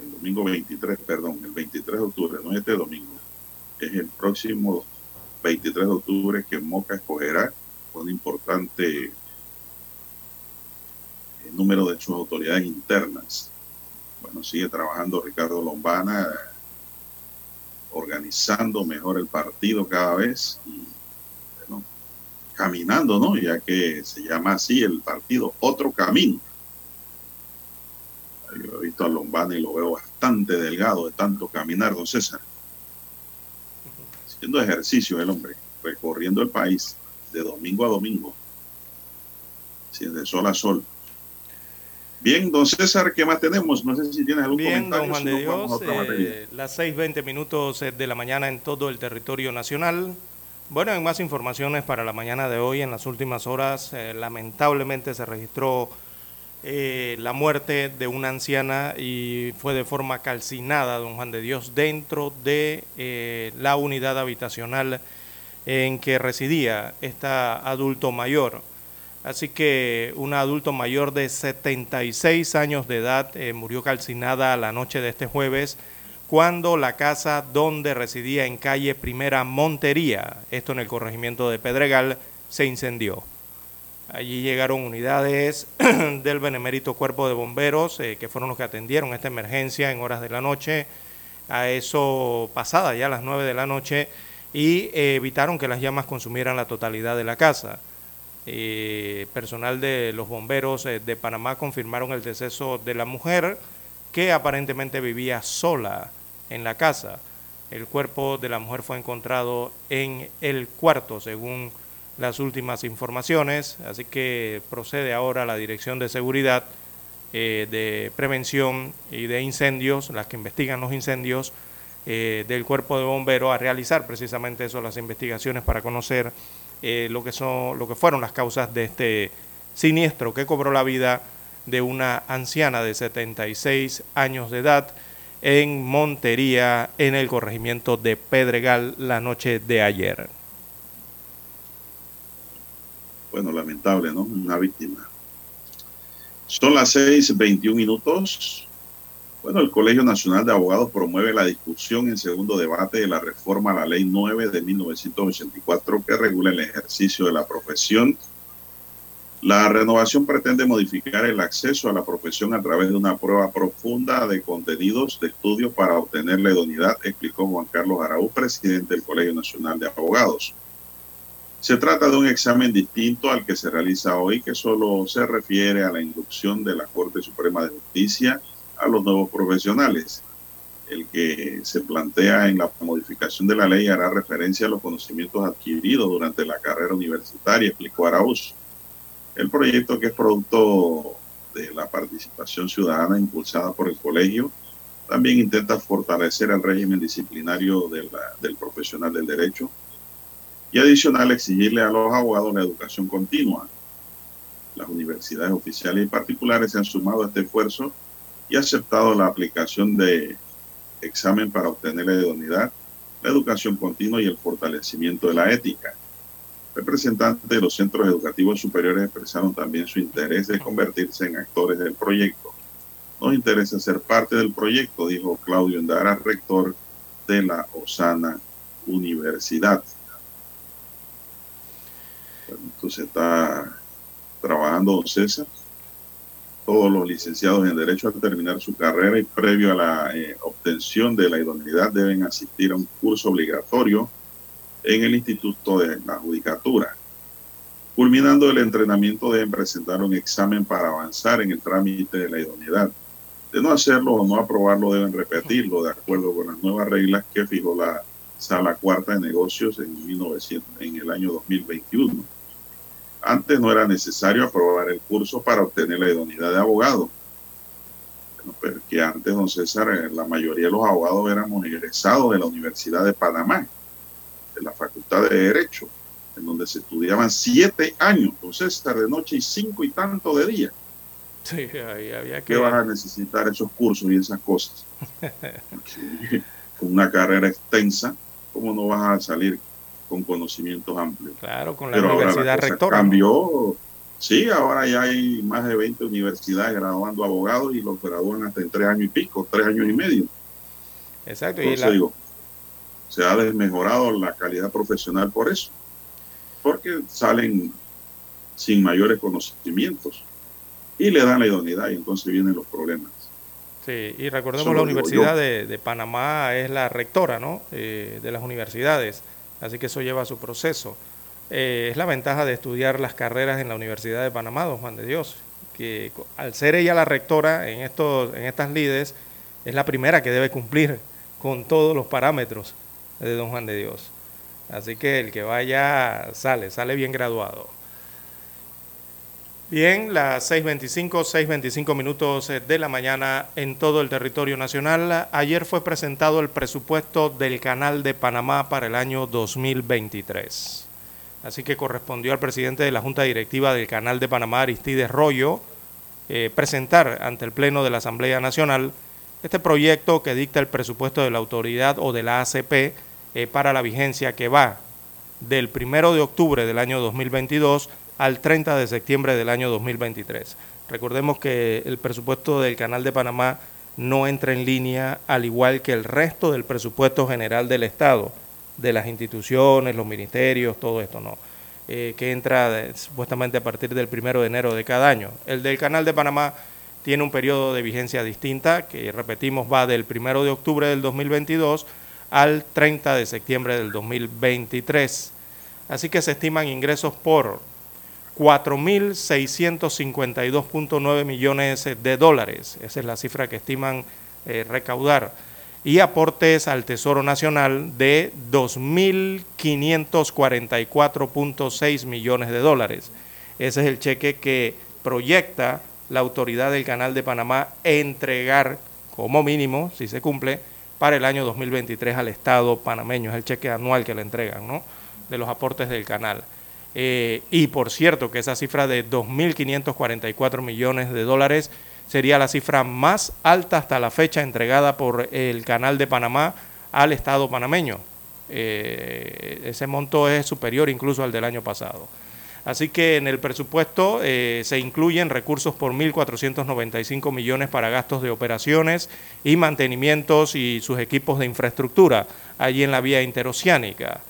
el domingo 23, perdón, el 23 de octubre, no es este domingo, es el próximo 23 de octubre que Moca escogerá un importante número de sus autoridades internas bueno, sigue trabajando Ricardo Lombana, organizando mejor el partido cada vez y bueno, caminando, ¿no? Ya que se llama así el partido Otro Camino. Yo he visto a Lombana y lo veo bastante delgado de tanto caminar, don César. Haciendo ejercicio el hombre, recorriendo el país de domingo a domingo, de sol a sol. Bien, don César, ¿qué más tenemos? No sé si tienes algún Bien, comentario. don Juan de Dios, eh, las 6.20 minutos eh, de la mañana en todo el territorio nacional. Bueno, en más informaciones para la mañana de hoy, en las últimas horas, eh, lamentablemente se registró eh, la muerte de una anciana y fue de forma calcinada, don Juan de Dios, dentro de eh, la unidad habitacional en que residía esta adulto mayor. Así que un adulto mayor de 76 años de edad eh, murió calcinada la noche de este jueves cuando la casa donde residía en calle Primera Montería, esto en el corregimiento de Pedregal, se incendió. Allí llegaron unidades del Benemérito Cuerpo de Bomberos, eh, que fueron los que atendieron esta emergencia en horas de la noche, a eso pasada ya las 9 de la noche, y eh, evitaron que las llamas consumieran la totalidad de la casa. Eh, personal de los bomberos eh, de Panamá confirmaron el deceso de la mujer que aparentemente vivía sola en la casa. El cuerpo de la mujer fue encontrado en el cuarto, según las últimas informaciones, así que procede ahora la Dirección de Seguridad, eh, de Prevención y de Incendios, las que investigan los incendios eh, del Cuerpo de Bomberos, a realizar precisamente eso, las investigaciones para conocer eh, lo, que son, lo que fueron las causas de este siniestro que cobró la vida de una anciana de 76 años de edad en Montería, en el corregimiento de Pedregal, la noche de ayer. Bueno, lamentable, ¿no? Una víctima. Son las 6:21 minutos. Bueno, el Colegio Nacional de Abogados promueve la discusión en segundo debate de la reforma a la Ley 9 de 1984 que regula el ejercicio de la profesión. La renovación pretende modificar el acceso a la profesión a través de una prueba profunda de contenidos de estudio para obtener la idoneidad, explicó Juan Carlos Araúz, presidente del Colegio Nacional de Abogados. Se trata de un examen distinto al que se realiza hoy, que solo se refiere a la inducción de la Corte Suprema de Justicia a los nuevos profesionales. El que se plantea en la modificación de la ley hará referencia a los conocimientos adquiridos durante la carrera universitaria, explicó Araúz. El proyecto, que es producto de la participación ciudadana impulsada por el colegio, También intenta fortalecer el régimen disciplinario de la- del profesional del derecho y adicional exigirle a los abogados la educación continua. Las universidades oficiales y particulares se han sumado a este esfuerzo y aceptado la aplicación de examen para obtener la idoneidad, la educación continua y el fortalecimiento de la ética. Representantes de los centros educativos superiores expresaron también su interés de convertirse en actores del proyecto. Nos interesa ser parte del proyecto, dijo Claudio Endara, rector de la Osana Universidad. Entonces está trabajando don César. Todos los licenciados en Derecho al terminar su carrera y previo a la eh, obtención de la idoneidad deben asistir a un curso obligatorio en el Instituto de la Judicatura. Culminando el entrenamiento deben presentar un examen para avanzar en el trámite de la idoneidad. De no hacerlo o no aprobarlo deben repetirlo de acuerdo con las nuevas reglas que fijó la Sala Cuarta de Negocios en, 1900, en el año 2021. Antes no era necesario aprobar el curso para obtener la idoneidad de abogado. Bueno, pero que antes, don César, eh, la mayoría de los abogados éramos egresados de la Universidad de Panamá, de la Facultad de Derecho, en donde se estudiaban siete años, don César, de noche y cinco y tanto de día. Sí, ahí había ¿Qué que... vas a necesitar esos cursos y esas cosas? Con una carrera extensa, ¿cómo no vas a salir con conocimientos amplios? Claro, con la Pero universidad rectora. cambió. Sí, ahora ya hay más de 20 universidades graduando abogados y los gradúan hasta en tres años y pico, tres años y medio. Exacto, y la- digo, se ha desmejorado la calidad profesional por eso, porque salen sin mayores conocimientos y le dan la idoneidad y entonces vienen los problemas. Sí, y recordemos Eso la Universidad de, de Panamá es la rectora ¿no? Eh, de las universidades, así que eso lleva su proceso. Eh, es la ventaja de estudiar las carreras en la Universidad de Panamá, don Juan de Dios, que al ser ella la rectora en, estos, en estas lides, es la primera que debe cumplir con todos los parámetros de don Juan de Dios. Así que el que vaya sale, sale bien graduado. Bien, las 6.25, 6.25 minutos eh, de la mañana en todo el territorio nacional. Ayer fue presentado el presupuesto del Canal de Panamá para el año 2023. Así que correspondió al presidente de la Junta Directiva del Canal de Panamá, Aristides Rollo, eh, presentar ante el Pleno de la Asamblea Nacional este proyecto que dicta el presupuesto de la autoridad o de la ACP eh, para la vigencia que va del 1 de octubre del año 2022 al 30 de septiembre del año 2023. Recordemos que el presupuesto del Canal de Panamá no entra en línea al igual que el resto del presupuesto general del Estado, de las instituciones, los ministerios, todo esto, no. Eh, que entra supuestamente a partir del 1 de enero de cada año. El del Canal de Panamá tiene un periodo de vigencia distinta, que repetimos va del 1 de octubre del 2022 al 30 de septiembre del 2023. Así que se estiman ingresos por 4.652.9 millones de dólares. Esa es la cifra que estiman eh, recaudar. Y aportes al Tesoro Nacional de 2.544.6 millones de dólares. Ese es el cheque que proyecta la autoridad del Canal de Panamá entregar como mínimo, si se cumple, para el año 2023 al Estado panameño. Es el cheque anual que le entregan, ¿no? De los aportes del canal. Eh, y por cierto, que esa cifra de 2.544 millones de dólares sería la cifra más alta hasta la fecha entregada por el Canal de Panamá al Estado panameño. Eh, ese monto es superior incluso al del año pasado. Así que en el presupuesto eh, se incluyen recursos por 1.495 millones para gastos de operaciones y mantenimientos y sus equipos de infraestructura allí en la vía interoceánica.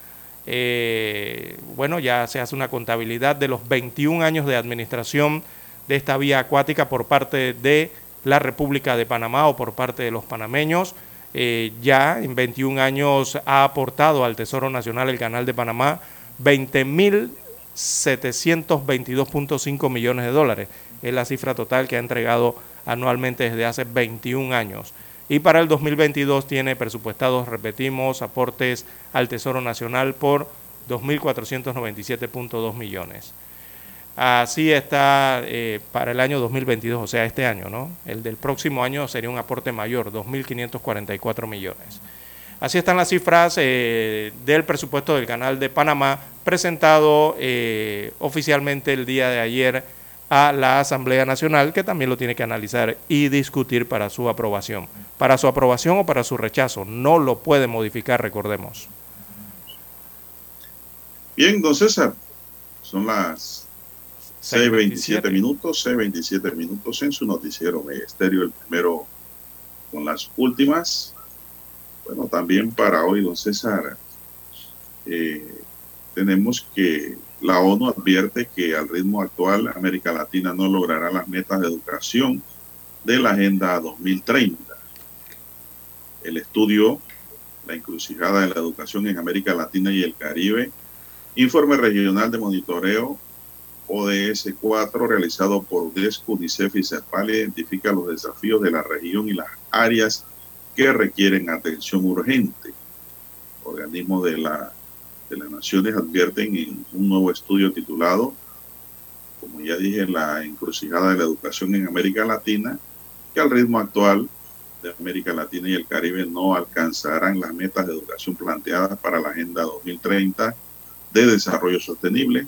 Eh, bueno, ya se hace una contabilidad de los 21 años de administración de esta vía acuática por parte de la República de Panamá o por parte de los panameños. Eh, ya en 21 años ha aportado al Tesoro Nacional el Canal de Panamá 20.722.5 millones de dólares. Es la cifra total que ha entregado anualmente desde hace 21 años. Y para el 2022 tiene presupuestados, repetimos, aportes al Tesoro Nacional por 2.497.2 millones. Así está eh, para el año 2022, o sea, este año, ¿no? El del próximo año sería un aporte mayor, 2.544 millones. Así están las cifras eh, del presupuesto del Canal de Panamá presentado eh, oficialmente el día de ayer a la Asamblea Nacional, que también lo tiene que analizar y discutir para su aprobación. Para su aprobación o para su rechazo. No lo puede modificar, recordemos. Bien, don César, son las 6.27 minutos, 6.27 minutos en su noticiero Estéreo, el primero con las últimas. Bueno, también para hoy, don César, eh, tenemos que la ONU advierte que al ritmo actual América Latina no logrará las metas de educación de la Agenda 2030. El estudio La encrucijada de la educación en América Latina y el Caribe Informe regional de monitoreo ODS 4 realizado por UDESCO, UNICEF y CEPAL identifica los desafíos de la región y las áreas que requieren atención urgente. Organismos de, la, de las Naciones advierten en un nuevo estudio titulado, como ya dije, la encrucijada de la educación en América Latina, que al ritmo actual América Latina y el Caribe no alcanzarán las metas de educación planteadas para la Agenda 2030 de Desarrollo Sostenible.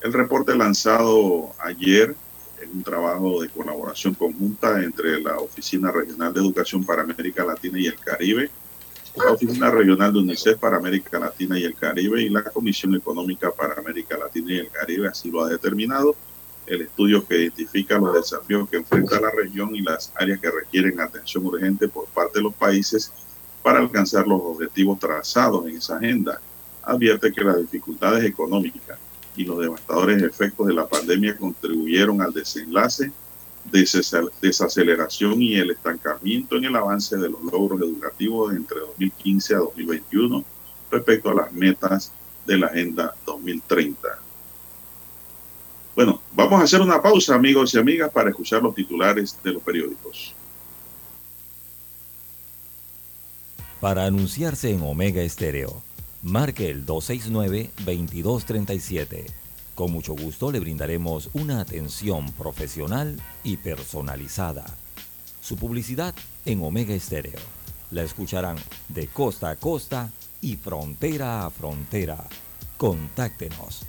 El reporte lanzado ayer en un trabajo de colaboración conjunta entre la Oficina Regional de Educación para América Latina y el Caribe, la Oficina Regional de UNICEF para América Latina y el Caribe y la Comisión Económica para América Latina y el Caribe, así lo ha determinado. El estudio que identifica los desafíos que enfrenta la región y las áreas que requieren atención urgente por parte de los países para alcanzar los objetivos trazados en esa agenda advierte que las dificultades económicas y los devastadores efectos de la pandemia contribuyeron al desenlace, desaceleración y el estancamiento en el avance de los logros educativos entre 2015 a 2021 respecto a las metas de la Agenda 2030. Vamos a hacer una pausa, amigos y amigas, para escuchar los titulares de los periódicos. Para anunciarse en Omega Estéreo Marque el 269-2237. Con mucho gusto le brindaremos una atención profesional y personalizada. Su publicidad en Omega Estéreo. La escucharán de costa a costa y frontera a frontera. Contáctenos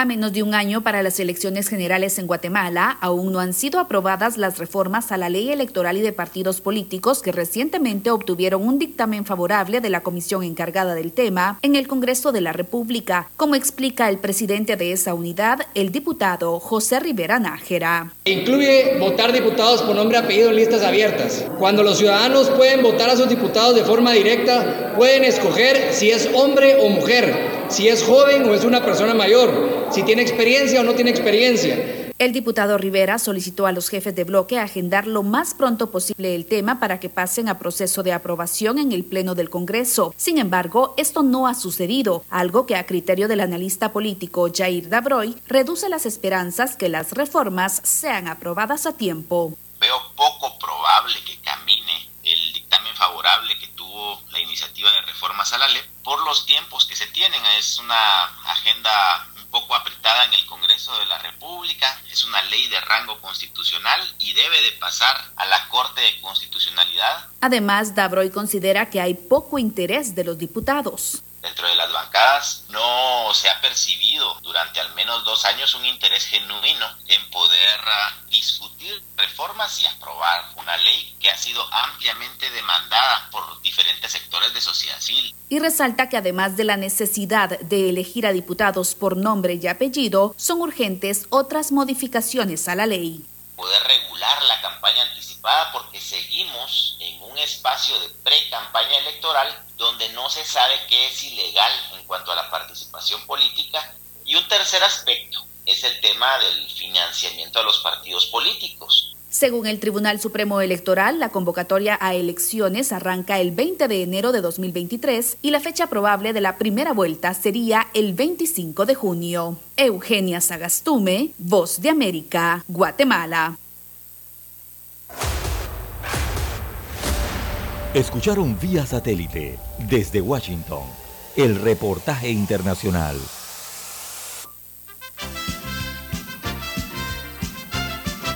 A menos de un año para las elecciones generales en Guatemala, aún no han sido aprobadas las reformas a la ley electoral y de partidos políticos que recientemente obtuvieron un dictamen favorable de la comisión encargada del tema en el Congreso de la República, como explica el presidente de esa unidad, el diputado José Rivera Nájera. Incluye votar diputados por nombre, apellido en listas abiertas. Cuando los ciudadanos pueden votar a sus diputados de forma directa, pueden escoger si es hombre o mujer, si es joven o es una persona mayor si tiene experiencia o no tiene experiencia. El diputado Rivera solicitó a los jefes de bloque agendar lo más pronto posible el tema para que pasen a proceso de aprobación en el Pleno del Congreso. Sin embargo, esto no ha sucedido, algo que a criterio del analista político Jair Dabroy reduce las esperanzas que las reformas sean aprobadas a tiempo. Veo poco probable que camine el dictamen favorable que la iniciativa de reformas a la ley por los tiempos que se tienen. Es una agenda poco apretada en el Congreso de la República, es una ley de rango constitucional y debe de pasar a la Corte de Constitucionalidad. Además, Dabroy considera que hay poco interés de los diputados dentro de las bancadas no se ha percibido durante al menos dos años un interés genuino en poder ah, discutir reformas y aprobar una ley que ha sido ampliamente demandada por diferentes sectores de sociedad civil. Y resalta que además de la necesidad de elegir a diputados por nombre y apellido, son urgentes otras modificaciones a la ley. Poder regular la campaña anticipada porque seguimos en un espacio de pre-campaña electoral donde no se sabe qué es ilegal en cuanto a la participación política Y un tercer aspecto es el tema del financiamiento a los partidos políticos. Según el Tribunal Supremo Electoral, la convocatoria a elecciones arranca el 20 de enero de 2023 y la fecha probable de la primera vuelta sería el 25 de junio. Eugenia Sagastume, Voz de América, Guatemala. Escucharon vía satélite desde Washington el reportaje internacional.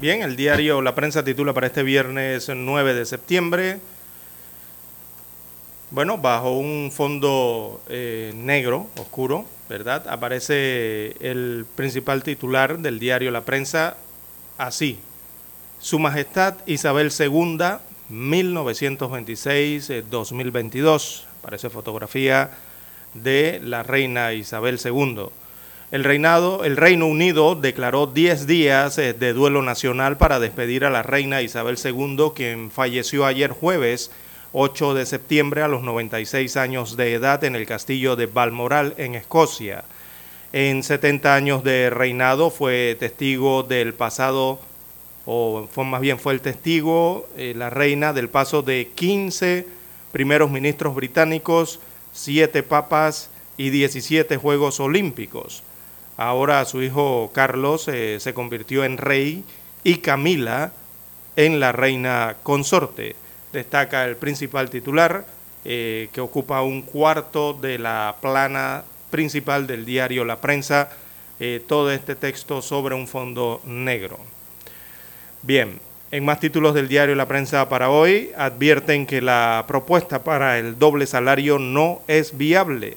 Bien, el diario La Prensa titula para este viernes 9 de septiembre, bueno, bajo un fondo eh, negro, oscuro, ¿verdad? Aparece el principal titular del diario La Prensa así, Su Majestad Isabel II, 1926-2022, aparece fotografía de la reina Isabel II. El, reinado, el Reino Unido declaró 10 días eh, de duelo nacional para despedir a la reina Isabel II, quien falleció ayer jueves 8 de septiembre a los 96 años de edad en el castillo de Balmoral, en Escocia. En 70 años de reinado fue testigo del pasado, o fue, más bien fue el testigo, eh, la reina, del paso de 15 primeros ministros británicos, 7 papas y 17 Juegos Olímpicos. Ahora su hijo Carlos eh, se convirtió en rey y Camila en la reina consorte. Destaca el principal titular eh, que ocupa un cuarto de la plana principal del diario La Prensa, eh, todo este texto sobre un fondo negro. Bien, en más títulos del diario La Prensa para hoy, advierten que la propuesta para el doble salario no es viable.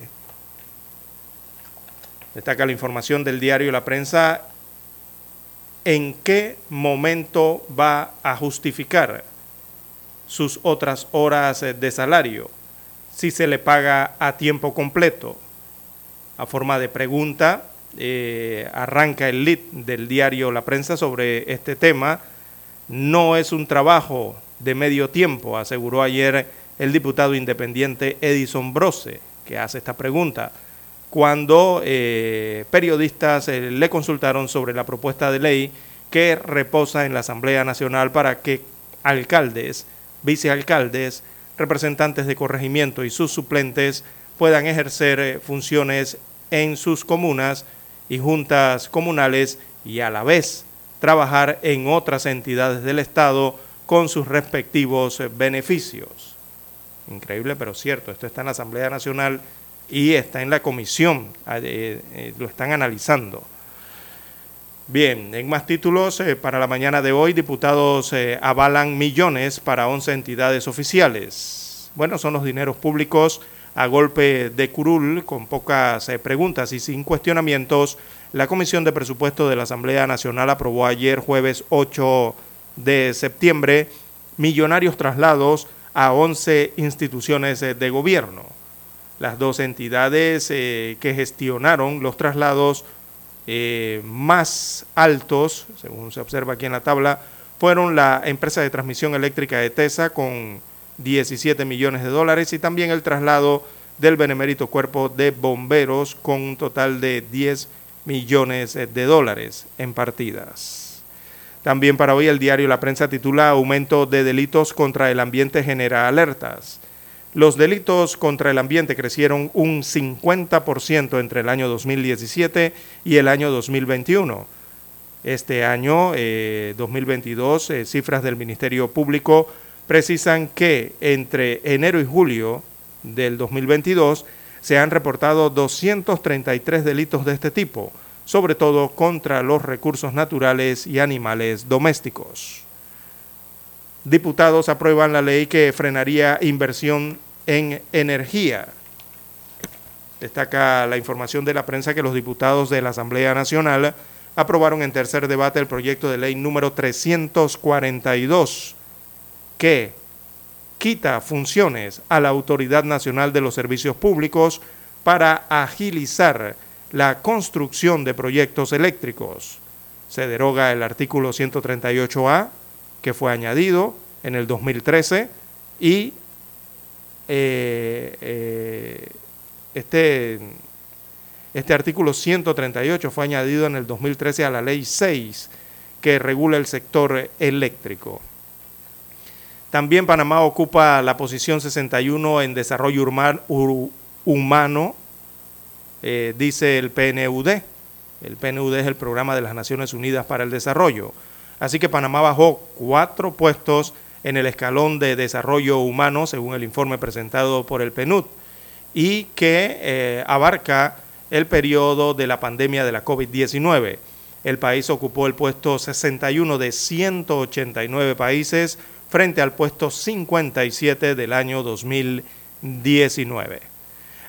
Destaca la información del diario La Prensa. ¿En qué momento va a justificar sus otras horas de salario si se le paga a tiempo completo? A forma de pregunta, eh, arranca el lead del diario La Prensa sobre este tema. No es un trabajo de medio tiempo, aseguró ayer el diputado independiente Edison Brose, que hace esta pregunta cuando eh, periodistas eh, le consultaron sobre la propuesta de ley que reposa en la Asamblea Nacional para que alcaldes, vicealcaldes, representantes de corregimiento y sus suplentes puedan ejercer eh, funciones en sus comunas y juntas comunales y a la vez trabajar en otras entidades del Estado con sus respectivos beneficios. Increíble, pero cierto, esto está en la Asamblea Nacional y está en la comisión, eh, eh, lo están analizando. Bien, en más títulos, eh, para la mañana de hoy, diputados eh, avalan millones para 11 entidades oficiales. Bueno, son los dineros públicos a golpe de curul, con pocas preguntas y sin cuestionamientos. La Comisión de Presupuesto de la Asamblea Nacional aprobó ayer, jueves 8 de septiembre, millonarios traslados a 11 instituciones de gobierno. Las dos entidades eh, que gestionaron los traslados eh, más altos, según se observa aquí en la tabla, fueron la empresa de transmisión eléctrica de TESA con 17 millones de dólares y también el traslado del Benemérito Cuerpo de Bomberos con un total de 10 millones de dólares en partidas. También para hoy el diario La Prensa titula Aumento de delitos contra el ambiente genera alertas. Los delitos contra el ambiente crecieron un 50% entre el año 2017 y el año 2021. Este año, 2022, eh, eh, cifras del Ministerio Público precisan que entre enero y julio del 2022 se han reportado 233 delitos de este tipo, sobre todo contra los recursos naturales y animales domésticos. Diputados aprueban la ley que frenaría inversión en energía. Destaca la información de la prensa que los diputados de la Asamblea Nacional aprobaron en tercer debate el proyecto de ley número 342 que quita funciones a la Autoridad Nacional de los Servicios Públicos para agilizar la construcción de proyectos eléctricos. Se deroga el artículo 138A, que fue añadido en el 2013, y eh, eh, este, este artículo 138 fue añadido en el 2013 a la ley 6, que regula el sector eléctrico. También Panamá ocupa la posición 61 en desarrollo humano, eh, dice el PNUD. El PNUD es el Programa de las Naciones Unidas para el Desarrollo. Así que Panamá bajó cuatro puestos en el escalón de desarrollo humano, según el informe presentado por el PNUD, y que eh, abarca el periodo de la pandemia de la COVID-19. El país ocupó el puesto 61 de 189 países frente al puesto 57 del año 2019.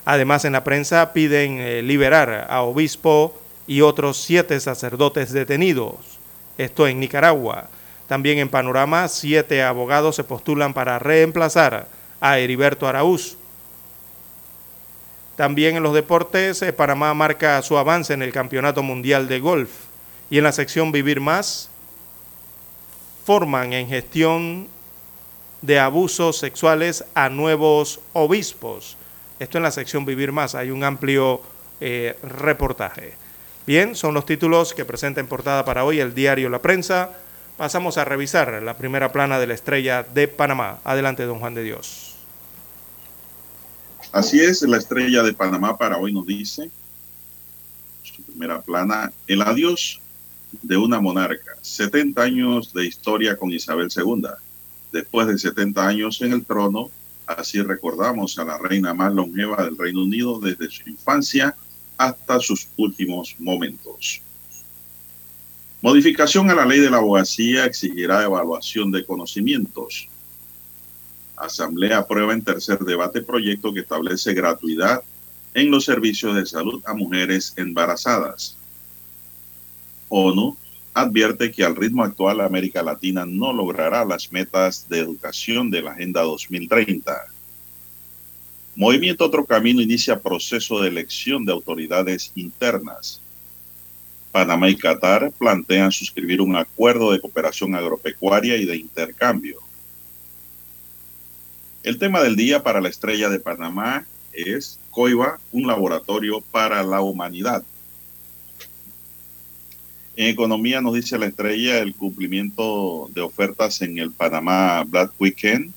Además, en la prensa piden eh, liberar a obispo y otros siete sacerdotes detenidos. Esto en Nicaragua. También en Panorama, siete abogados se postulan para reemplazar a Heriberto Araúz. También en los deportes, eh, Panamá marca su avance en el Campeonato Mundial de Golf. Y en la sección Vivir Más, forman en gestión de abusos sexuales a nuevos obispos. Esto en la sección Vivir Más, hay un amplio eh, reportaje. Bien, son los títulos que presenta en portada para hoy el diario La Prensa. Pasamos a revisar la primera plana de la estrella de Panamá. Adelante, don Juan de Dios. Así es, la estrella de Panamá para hoy nos dice, su primera plana, el adiós de una monarca, 70 años de historia con Isabel II después de 70 años en el trono. Así recordamos a la reina más longeva del Reino Unido desde su infancia hasta sus últimos momentos. Modificación a la ley de la abogacía exigirá evaluación de conocimientos. Asamblea aprueba en tercer debate proyecto que establece gratuidad en los servicios de salud a mujeres embarazadas. ONU advierte que al ritmo actual América Latina no logrará las metas de educación de la Agenda 2030. Movimiento Otro Camino inicia proceso de elección de autoridades internas. Panamá y Qatar plantean suscribir un acuerdo de cooperación agropecuaria y de intercambio. El tema del día para la estrella de Panamá es COIBA, un laboratorio para la humanidad. En economía nos dice la estrella el cumplimiento de ofertas en el Panamá Black Weekend.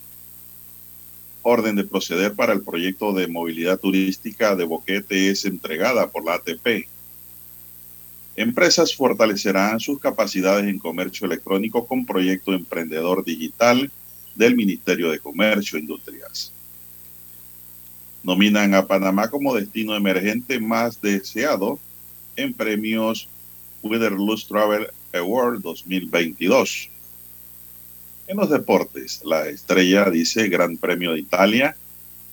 Orden de proceder para el proyecto de movilidad turística de Boquete es entregada por la ATP. Empresas fortalecerán sus capacidades en comercio electrónico con proyecto emprendedor digital del Ministerio de Comercio e Industrias. Nominan a Panamá como destino emergente más deseado en premios Lose Travel Award 2022. En los deportes, la estrella dice Gran Premio de Italia.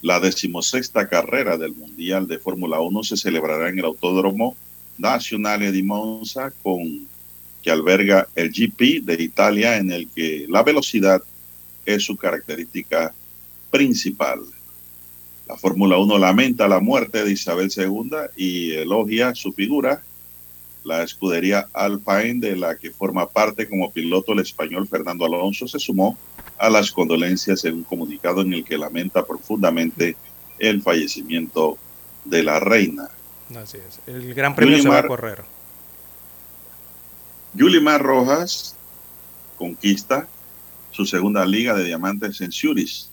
La decimosexta carrera del Mundial de Fórmula 1 se celebrará en el Autódromo Nacional di Monza, con, que alberga el GP de Italia, en el que la velocidad es su característica principal. La Fórmula 1 lamenta la muerte de Isabel II y elogia su figura la escudería Alpine, de la que forma parte como piloto el español Fernando Alonso, se sumó a las condolencias en un comunicado en el que lamenta profundamente el fallecimiento de la reina. Así es. El Gran Premio se va a correr. Yulimar Rojas conquista su segunda liga de diamantes en Zurich.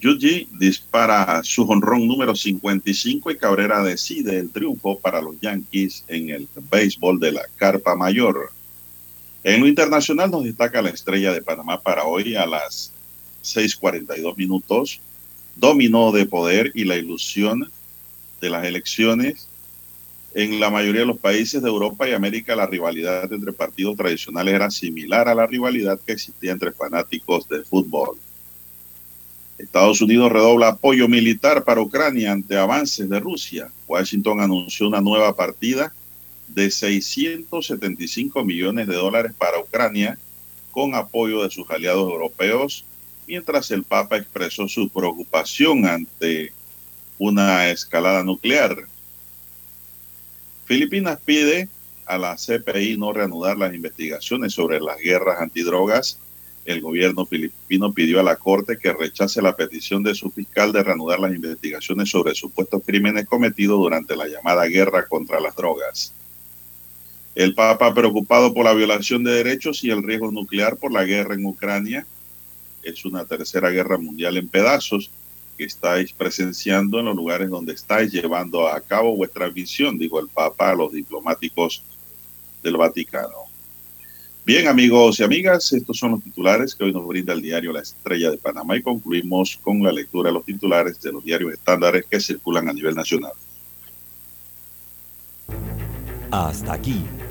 Yuji dispara su jonrón número 55 y Cabrera decide el triunfo para los Yankees en el béisbol de la Carpa Mayor. En lo internacional nos destaca la estrella de Panamá para hoy a las 6:42 minutos. Dominó de poder y la ilusión de las elecciones. En la mayoría de los países de Europa y América la rivalidad entre partidos tradicionales era similar a la rivalidad que existía entre fanáticos de fútbol. Estados Unidos redobla apoyo militar para Ucrania ante avances de Rusia. Washington anunció una nueva partida de 675 millones de dólares para Ucrania con apoyo de sus aliados europeos mientras el Papa expresó su preocupación ante una escalada nuclear. Filipinas pide a la CPI no reanudar las investigaciones sobre las guerras antidrogas. El gobierno filipino pidió a la Corte que rechace la petición de su fiscal de reanudar las investigaciones sobre supuestos crímenes cometidos durante la llamada guerra contra las drogas. El Papa, preocupado por la violación de derechos y el riesgo nuclear por la guerra en Ucrania, es una tercera guerra mundial en pedazos que estáis presenciando en los lugares donde estáis llevando a cabo vuestra visión, dijo el Papa a los diplomáticos del Vaticano. Bien, amigos y amigas, estos son los titulares que hoy nos brinda el diario La Estrella de Panamá y concluimos con la lectura de los titulares de los diarios estándares que circulan a nivel nacional. Hasta aquí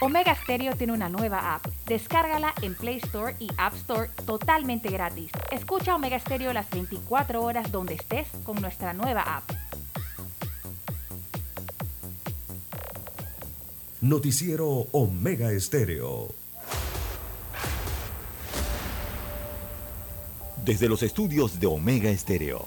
Omega Stereo tiene una nueva app. Descárgala en Play Store y App Store totalmente gratis. Escucha Omega Stereo las 24 horas donde estés con nuestra nueva app. Noticiero Omega Estéreo. Desde los estudios de Omega Estéreo,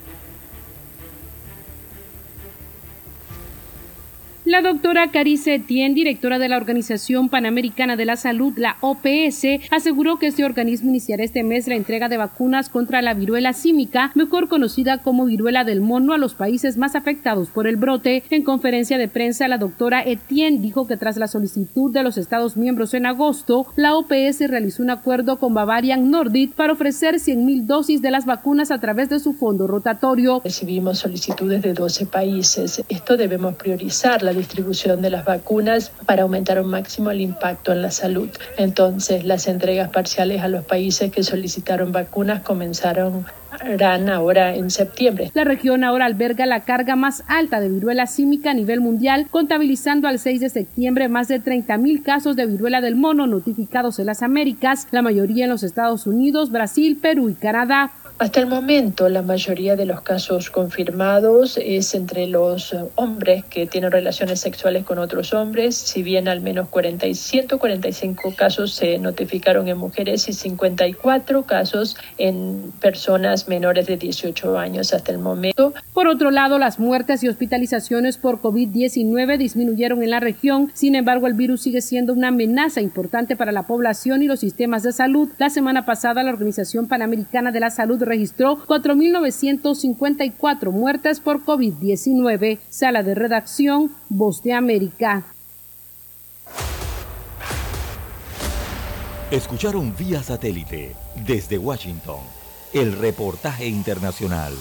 La doctora Carice Etienne, directora de la Organización Panamericana de la Salud, la OPS, aseguró que este organismo iniciará este mes la entrega de vacunas contra la viruela símica, mejor conocida como viruela del mono, a los países más afectados por el brote. En conferencia de prensa, la doctora Etienne dijo que tras la solicitud de los Estados miembros en agosto, la OPS realizó un acuerdo con Bavarian Nordic para ofrecer 100.000 dosis de las vacunas a través de su fondo rotatorio. Recibimos solicitudes de 12 países. Esto debemos priorizar la distribución de las vacunas para aumentar un máximo el impacto en la salud. Entonces, las entregas parciales a los países que solicitaron vacunas comenzaron ahora en septiembre. La región ahora alberga la carga más alta de viruela símica a nivel mundial, contabilizando al 6 de septiembre más de 30 mil casos de viruela del mono notificados en las Américas, la mayoría en los Estados Unidos, Brasil, Perú y Canadá. Hasta el momento, la mayoría de los casos confirmados es entre los eh, hombres que tienen relaciones sexuales con otros hombres, si bien al menos 40 y 145 casos se notificaron en mujeres y 54 casos en personas menores de 18 años hasta el momento. Por otro lado, las muertes y hospitalizaciones por COVID-19 disminuyeron en la región, sin embargo, el virus sigue siendo una amenaza importante para la población y los sistemas de salud. La semana pasada, la Organización Panamericana de la Salud registró 4.954 muertes por COVID-19. Sala de redacción, Voz de América. Escucharon vía satélite desde Washington el reportaje internacional.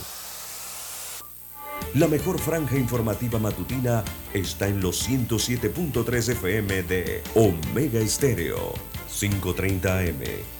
La mejor franja informativa matutina está en los 107.3 FM de Omega Estéreo. 5.30 AM.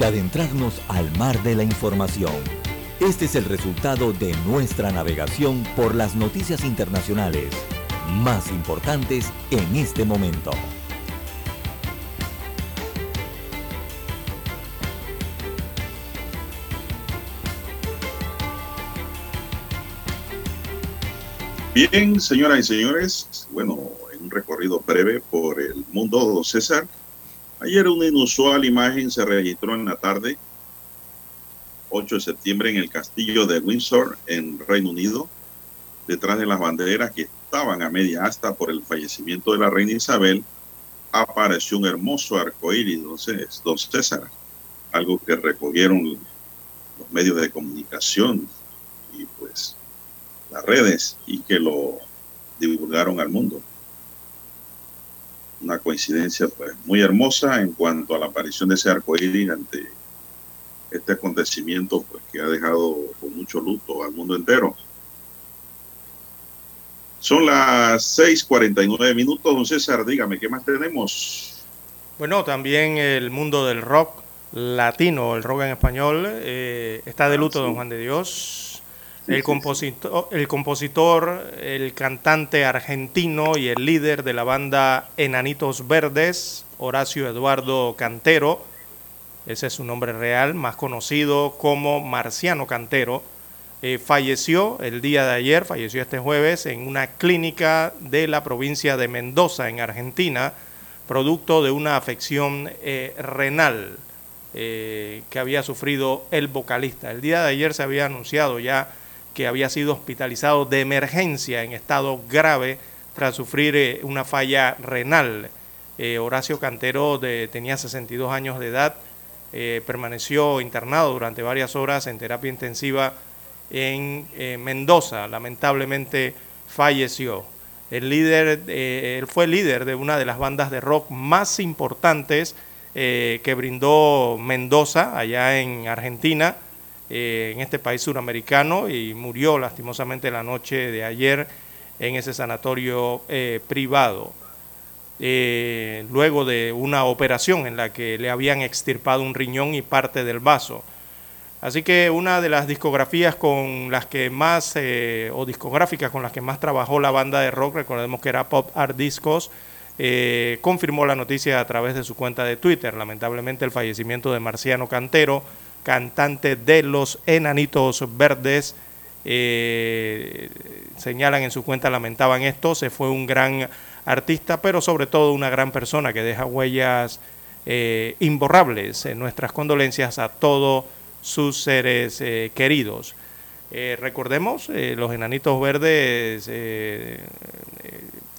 de adentrarnos al mar de la información. Este es el resultado de nuestra navegación por las noticias internacionales más importantes en este momento. Bien, señoras y señores, bueno, en un recorrido breve por el mundo, César, ayer una inusual imagen se registró en la tarde, 8 de septiembre, en el castillo de Windsor, en Reino Unido, detrás de las banderas que estaban a media asta por el fallecimiento de la reina Isabel, apareció un hermoso arcoíris, entonces, don César, algo que recogieron los medios de comunicación y pues las redes y que lo divulgaron al mundo. Una coincidencia pues, muy hermosa en cuanto a la aparición de ese arco iris ante este acontecimiento pues, que ha dejado con mucho luto al mundo entero. Son las 6:49 minutos, don César. Dígame, ¿qué más tenemos? Bueno, también el mundo del rock latino, el rock en español, eh, está de luto, don Juan de Dios el, compositor, el compositor, el cantante argentino y el líder de la banda Enanitos Verdes, Horacio Eduardo Cantero, ese es su nombre real, más conocido como Marciano Cantero, eh, falleció el día de ayer, falleció este jueves en una clínica de la provincia de Mendoza, en Argentina, producto de una afección eh, renal eh, que había sufrido el vocalista. El día de ayer se había anunciado ya que había sido hospitalizado de emergencia en estado grave tras sufrir eh, una falla renal. Eh, Horacio Cantero de, tenía 62 años de edad, eh, permaneció internado durante varias horas en terapia intensiva en Mendoza. Lamentablemente falleció. El líder, él fue líder de una de las bandas de rock más importantes que brindó Mendoza, allá en Argentina eh, en este país suramericano y murió lastimosamente la noche de ayer en ese sanatorio eh, privado, eh, luego de una operación en la que le habían extirpado un riñón y parte del vaso. Así que una de las discografías con las que más, o discográficas con las que más trabajó la banda de rock, recordemos que era Pop Art Discos, confirmó la noticia a través de su cuenta de Twitter. Lamentablemente el fallecimiento de Marciano Cantero, cantante de los Enanitos Verdes. Eh, señalan en su cuenta, lamentaban esto, se fue un gran artista, pero sobre todo una gran persona que deja huellas eh, imborrables. En nuestras condolencias a todos sus seres eh, queridos. recordemos, los Enanitos Verdes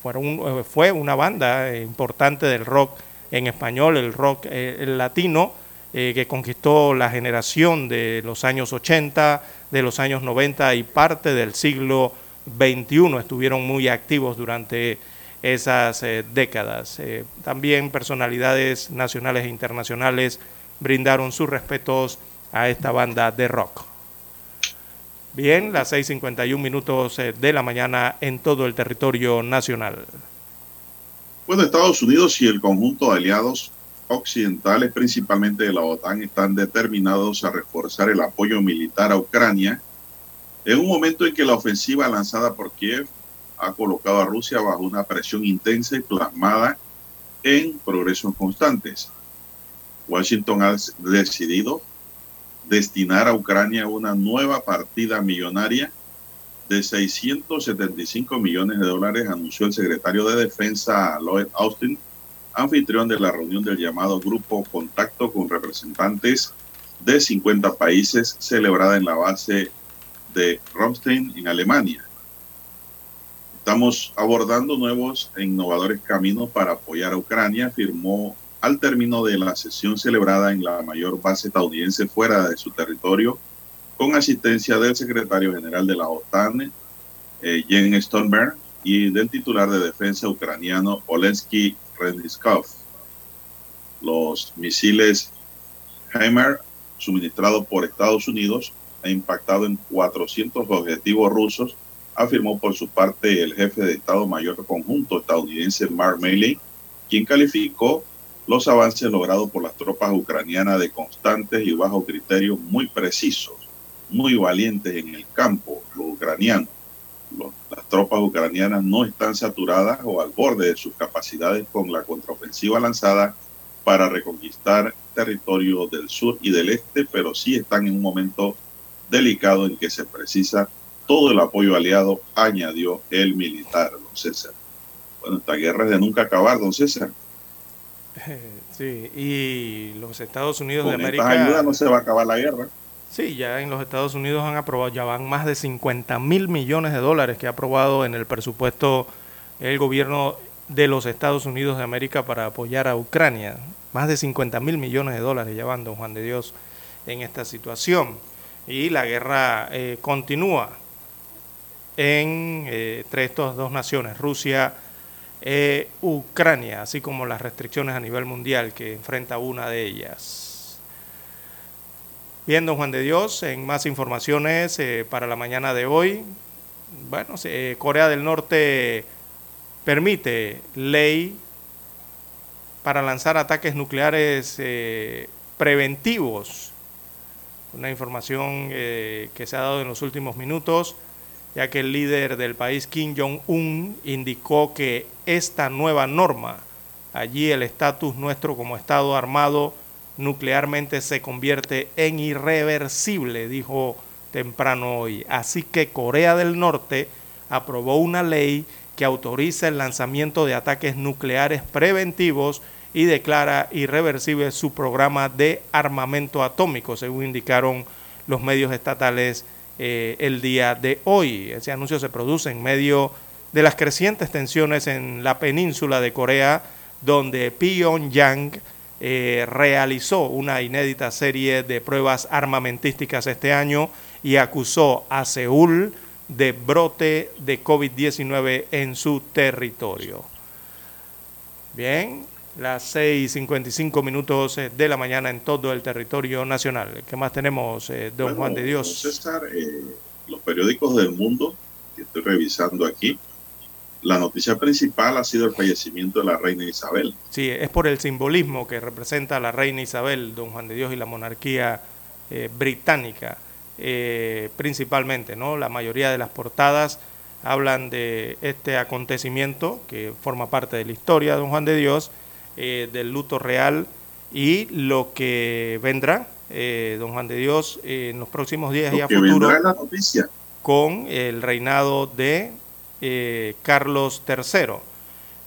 fueron, fue una banda importante del rock en español, el rock latino, eh, que conquistó la generación de los años 80, de los años 90 y parte del siglo XXI. Estuvieron muy activos durante esas eh, décadas. Eh, también personalidades nacionales e internacionales brindaron sus respetos a esta banda de rock. Bien, las 6.51 minutos de la mañana en todo el territorio nacional. Bueno, Estados Unidos y el conjunto de aliados occidentales, principalmente de la OTAN, están determinados a reforzar el apoyo militar a Ucrania en un momento en que la ofensiva lanzada por Kiev ha colocado a Rusia bajo una presión intensa y plasmada en progresos constantes. Washington ha decidido destinar a Ucrania una nueva partida millonaria de 675 millones de dólares, anunció el secretario de Defensa Lloyd Austin, anfitrión de la reunión del llamado Grupo Contacto con representantes de 50 países celebrada en la base de Ramstein en Alemania. Estamos abordando nuevos e innovadores caminos para apoyar a Ucrania, afirmó al término de la sesión celebrada en la mayor base estadounidense fuera de su territorio, con asistencia del secretario general de la OTAN, eh, Jens Stoltenberg, y del titular de defensa ucraniano Olensky Los misiles Heimer, suministrados por Estados Unidos, han impactado en 400 objetivos rusos, afirmó por su parte el jefe de Estado Mayor Conjunto estadounidense Mark Milley, quien calificó los avances logrados por las tropas ucranianas de constantes y bajo criterio muy precisos, muy valientes en el campo, los ucranianos. Las tropas ucranianas no están saturadas o al borde de sus capacidades con la contraofensiva lanzada para reconquistar territorio del sur y del este, pero sí están en un momento delicado en que se precisa todo el apoyo aliado, añadió el militar, don César. Bueno, esta guerra es de nunca acabar, don César. Sí, y los Estados Unidos de Con América. esta ayuda no se va a acabar la guerra. Sí, ya en los Estados Unidos han aprobado, ya van más de 50 mil millones de dólares que ha aprobado en el presupuesto el gobierno de los Estados Unidos de América para apoyar a Ucrania. Más de 50 mil millones de dólares ya van, don Juan de Dios, en esta situación. Y la guerra eh, continúa en, eh, entre estas dos naciones, Rusia e Ucrania, así como las restricciones a nivel mundial que enfrenta una de ellas. Bien, don Juan de Dios, en más informaciones eh, para la mañana de hoy. Bueno, eh, Corea del Norte permite ley para lanzar ataques nucleares eh, preventivos. Una información que se ha dado en los últimos minutos, ya que el líder del país, Kim Jong-un, indicó que esta nueva norma, allí el estatus nuestro como Estado armado nuclearmente se convierte en irreversible, dijo temprano hoy. Así que Corea del Norte aprobó una ley que autoriza el lanzamiento de ataques nucleares preventivos y declara irreversible su programa de armamento atómico, según indicaron los medios estatales eh, el día de hoy. Ese anuncio se produce en medio de las crecientes tensiones en la península de Corea, donde Pyongyang eh, realizó una inédita serie de pruebas armamentísticas este año y acusó a Seúl de brote de COVID-19 en su territorio. Bien, las 6.55 minutos eh, de la mañana en todo el territorio nacional. ¿Qué más tenemos, eh, don Bueno, Juan de Dios? César, eh, los periódicos del mundo que estoy revisando aquí, la noticia principal ha sido el fallecimiento de la reina Isabel. Sí, es por el simbolismo que representa la reina Isabel, don Juan de Dios y la monarquía eh, británica, eh, principalmente, ¿no? La mayoría de las portadas hablan de este acontecimiento que forma parte de la historia, don Juan de Dios, eh, del luto real y lo que vendrá, don Juan de Dios, en los próximos días y a que futuro vendrá en la noticia. con el reinado de eh, Carlos III.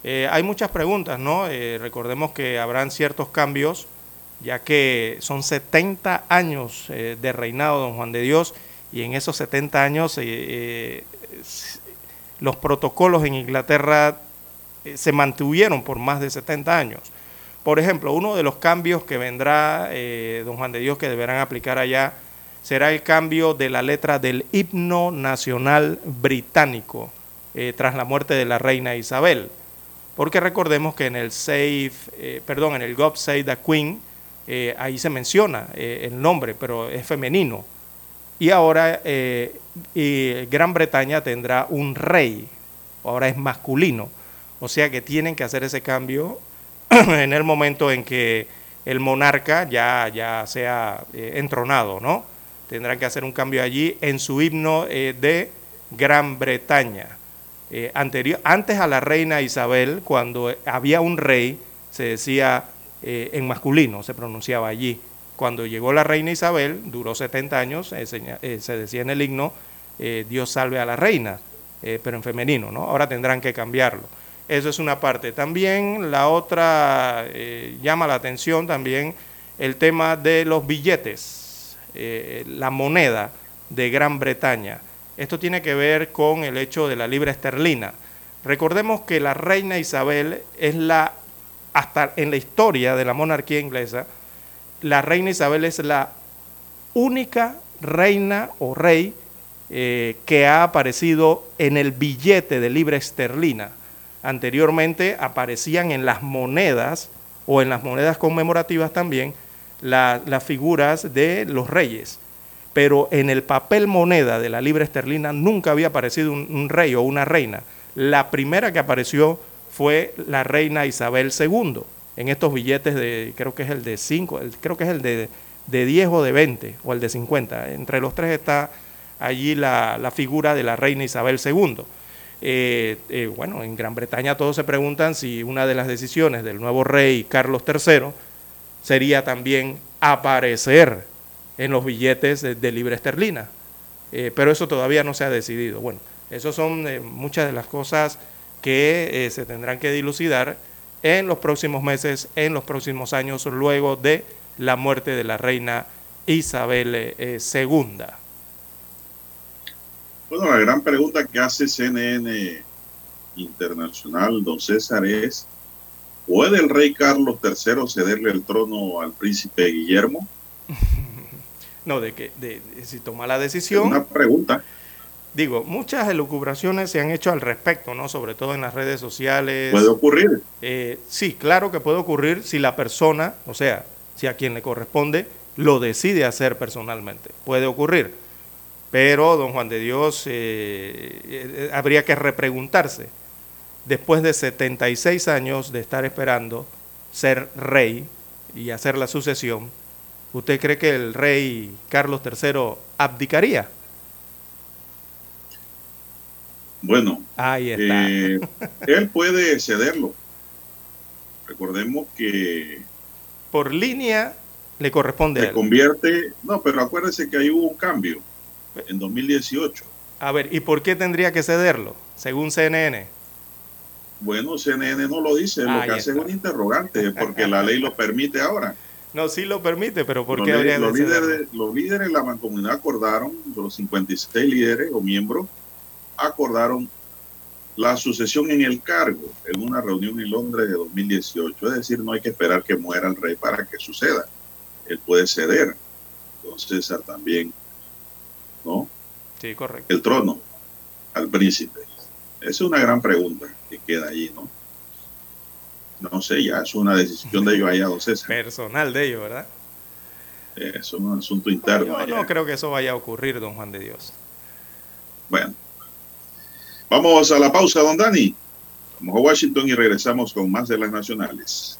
Eh, hay muchas preguntas, ¿no? Eh, recordemos que habrán ciertos cambios, ya que son 70 años de reinado don Juan de Dios, y en esos 70 años los protocolos en Inglaterra se mantuvieron por más de 70 años. Por ejemplo, uno de los cambios que vendrá, don Juan de Dios, que deberán aplicar allá, será el cambio de la letra del himno nacional británico eh, tras la muerte de la reina Isabel. Porque recordemos que en el Save, eh, perdón, en el God Save the Queen, eh, ahí se menciona el nombre, pero es femenino. Y ahora Gran Bretaña tendrá un rey, ahora es masculino. O sea que tienen que hacer ese cambio en el momento en que el monarca ya, ya sea entronado, ¿no? Tendrán que hacer un cambio allí en su himno de Gran Bretaña. Eh, anterior, antes a la reina Isabel, cuando había un rey, se decía eh, en masculino, se pronunciaba allí. Cuando llegó la reina Isabel, duró 70 años, eh, seña- eh, se decía en el himno Dios salve a la reina, pero en femenino, ¿no? Ahora tendrán que cambiarlo. Eso es una parte. También la otra llama la atención también el tema de los billetes, la moneda de Gran Bretaña. Esto tiene que ver con el hecho de la libra esterlina. Recordemos que la reina Isabel es la, hasta en la historia de la monarquía inglesa, la reina Isabel es la única reina o rey eh, que ha aparecido en el billete de libra esterlina. Anteriormente aparecían en las monedas o en las monedas conmemorativas también las figuras de los reyes, pero en el papel moneda de la libra esterlina nunca había aparecido un rey o una reina. La primera que apareció fue la reina Isabel II en estos billetes de, creo que es el de 5, creo que es el de, de 10 o de 20 o el de 50. Entre los tres está allí la, figura de la reina Isabel II. Eh, eh, bueno, en Gran Bretaña todos se preguntan si una de las decisiones del nuevo rey Carlos III sería también aparecer en los billetes de, libre esterlina. Eh, pero eso todavía no se ha decidido. Bueno, esas son eh, muchas de las cosas que eh, se tendrán que dilucidar en los próximos meses, en los próximos años, luego de la muerte de la reina Isabel II. Bueno, la gran pregunta que hace CNN Internacional, don César, es, ¿puede el rey Carlos III cederle el trono al príncipe Guillermo? no, de que de, si toma la decisión. una pregunta digo, muchas elucubraciones se han hecho al respecto, ¿no? Sobre todo en las redes sociales. ¿Puede ocurrir? Eh, sí, claro que puede ocurrir si la persona, o sea, si a quien le corresponde, lo decide hacer personalmente. Puede ocurrir. Pero, don Juan de Dios, eh, eh, habría que repreguntarse. Después de 76 años de estar esperando ser rey y hacer la sucesión, ¿usted cree que el rey Carlos III abdicaría? Bueno, Ahí está. Eh, él puede cederlo. Recordemos que... Por línea le corresponde se convierte... No, pero acuérdese que ahí hubo un cambio en 2018. A ver, ¿y por qué tendría que cederlo, según CNN? Bueno, CNN no lo dice, lo que hace es un interrogante, porque la ley lo permite ahora. No, sí lo permite, pero ¿por qué los, habría los líderes, los líderes de la mancomunidad acordaron, los 56 líderes o miembros, acordaron la sucesión en el cargo en una reunión en Londres de 2018. Es decir, no hay que esperar que muera el rey para que suceda. Él puede ceder. Entonces César también, ¿no? Sí, correcto. El trono al príncipe. Esa es una gran pregunta que queda allí, ¿no? No sé, ya es una decisión de ellos allá, don César. Personal de ellos, ¿verdad? Es un asunto interno. Yo no creo que eso vaya a ocurrir, don Juan de Dios. Bueno, Vamos a la pausa, don Dani. Vamos a Washington y regresamos con más de las nacionales.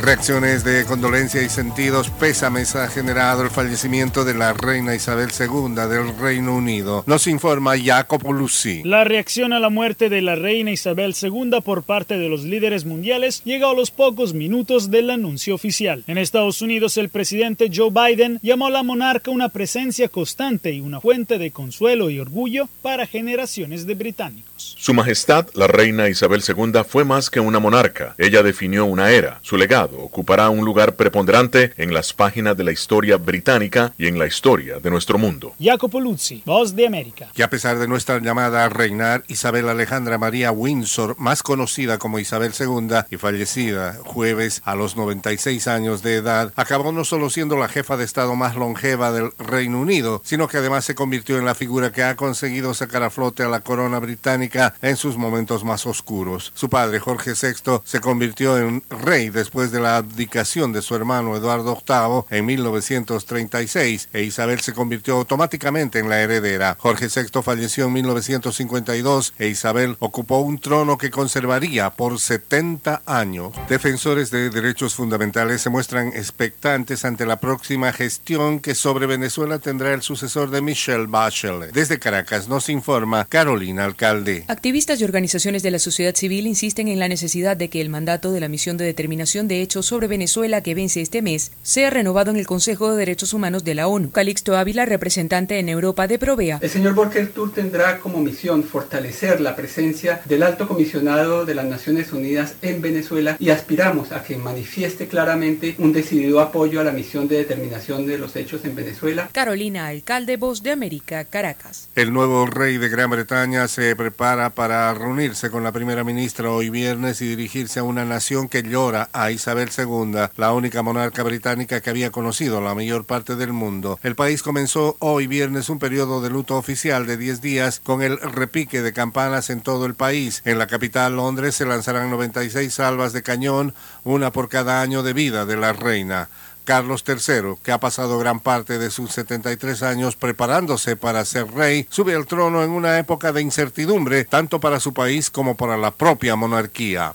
Reacciones de condolencia y sentidos pésames ha generado el fallecimiento de la reina Isabel II del Reino Unido. Nos informa Jacopo Lucy. La reacción a la muerte de la reina Isabel II por parte de los líderes mundiales llega a los pocos minutos del anuncio oficial. En Estados Unidos, el presidente Joe Biden llamó a la monarca una presencia constante y una fuente de consuelo y orgullo para generaciones de británicos. Su Majestad, la reina Isabel II, fue más que una monarca. Ella definió una era. Su legado pasado ocupará un lugar preponderante en las páginas de la historia británica y en la historia de nuestro mundo. Jacopo Luzzi, Voz de América. Que a pesar de nuestra llamada a reinar, Isabel Alejandra María Windsor, más conocida como Isabel II y fallecida jueves a los 96 años de edad, acabó no solo siendo la jefa de Estado más longeva del Reino Unido, sino que además se convirtió en la figura que ha conseguido sacar a flote a la corona británica en sus momentos más oscuros. Su padre, Jorge VI, se convirtió en rey después de la abdicación de su hermano Eduardo VIII en 1936 e Isabel se convirtió automáticamente en la heredera. Jorge VI falleció en 1952 e Isabel ocupó un trono que conservaría por 70 años. Defensores de derechos fundamentales se muestran expectantes ante la próxima gestión que sobre Venezuela tendrá el sucesor de Michelle Bachelet. Desde Caracas nos informa Carolina Alcalde. Activistas y organizaciones de la sociedad civil insisten en la necesidad de que el mandato de la misión de determinación de hechos sobre Venezuela que vence este mes sea renovado en el Consejo de Derechos Humanos de la ONU. Calixto Ávila, representante en Europa de Provea. El señor Volker Turk tendrá como misión fortalecer la presencia del alto comisionado de las Naciones Unidas en Venezuela y aspiramos a que manifieste claramente un decidido apoyo a la misión de determinación de los hechos en Venezuela. Carolina Alcalde, Voz de América, Caracas. El nuevo rey de Gran Bretaña se prepara para reunirse con la primera ministra hoy viernes y dirigirse a una nación que llora a Isabel II, la única monarca británica que había conocido la mayor parte del mundo. El país comenzó hoy viernes un periodo de luto oficial de 10 días con el repique de campanas en todo el país. En la capital, Londres, se lanzarán 96 salvas de cañón, una por cada año de vida de la reina. Carlos III, que ha pasado gran parte de sus 73 años preparándose para ser rey, sube al trono en una época de incertidumbre tanto para su país como para la propia monarquía.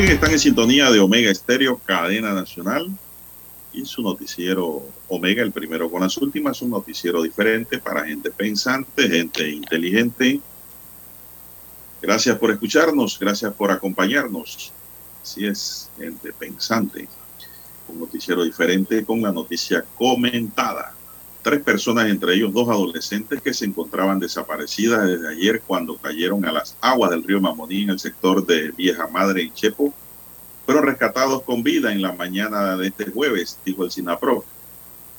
Bien, están en sintonía de Omega Estéreo, cadena nacional, y su noticiero Omega, el primero con las últimas, un noticiero diferente para gente pensante, gente inteligente. Gracias por escucharnos, gracias por acompañarnos. Así es, gente pensante. Un noticiero diferente con la noticia comentada. Tres personas, entre ellos dos adolescentes que se encontraban desaparecidas desde ayer cuando cayeron a las aguas del río Mamoní en el sector de Vieja Madre en Chepo, fueron rescatados con vida en la mañana de este jueves, dijo el SINAPRO.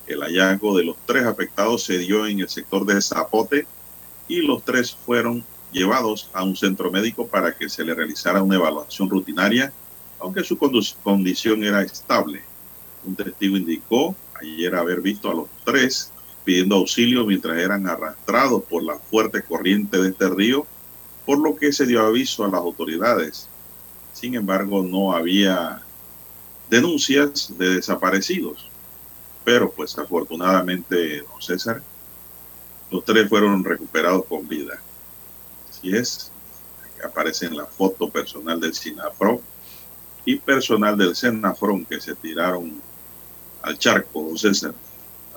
El hallazgo de los tres afectados se dio en el sector de Zapote y los tres fueron llevados a un centro médico para que se le realizara una evaluación rutinaria, aunque su condición era estable. Un testigo indicó ayer haber visto a los tres pidiendo auxilio mientras eran arrastrados por la fuerte corriente de este río, por lo que se dio aviso a las autoridades. Sin embargo, no había denuncias de desaparecidos. Pero pues afortunadamente, don César, los tres fueron recuperados con vida. Así es, aparece en la foto personal del SINAPRO y personal del SENAFRON que se tiraron al charco, don César,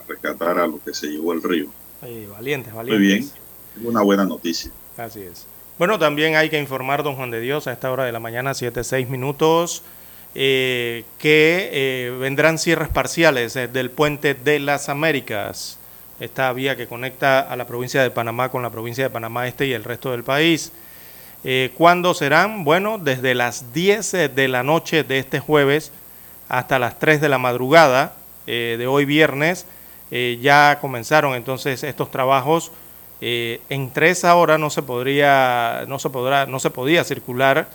rescatar a lo que se llevó el río. Eh, valientes, Muy valientes. bien, una buena noticia. Así es. Bueno, también hay que informar, don Juan de Dios, a esta hora de la mañana, 7, 6 minutos, eh, que eh, vendrán cierres parciales eh, del puente de las Américas, esta vía que conecta a la provincia de Panamá con la provincia de Panamá Este y el resto del país. ¿Cuándo serán? Bueno, desde las 10 de la noche de este jueves hasta las 3 de la madrugada de hoy viernes. Eh, ya comenzaron entonces estos trabajos. Eh, entre esa hora no se podría, no se podrá, no se podía circular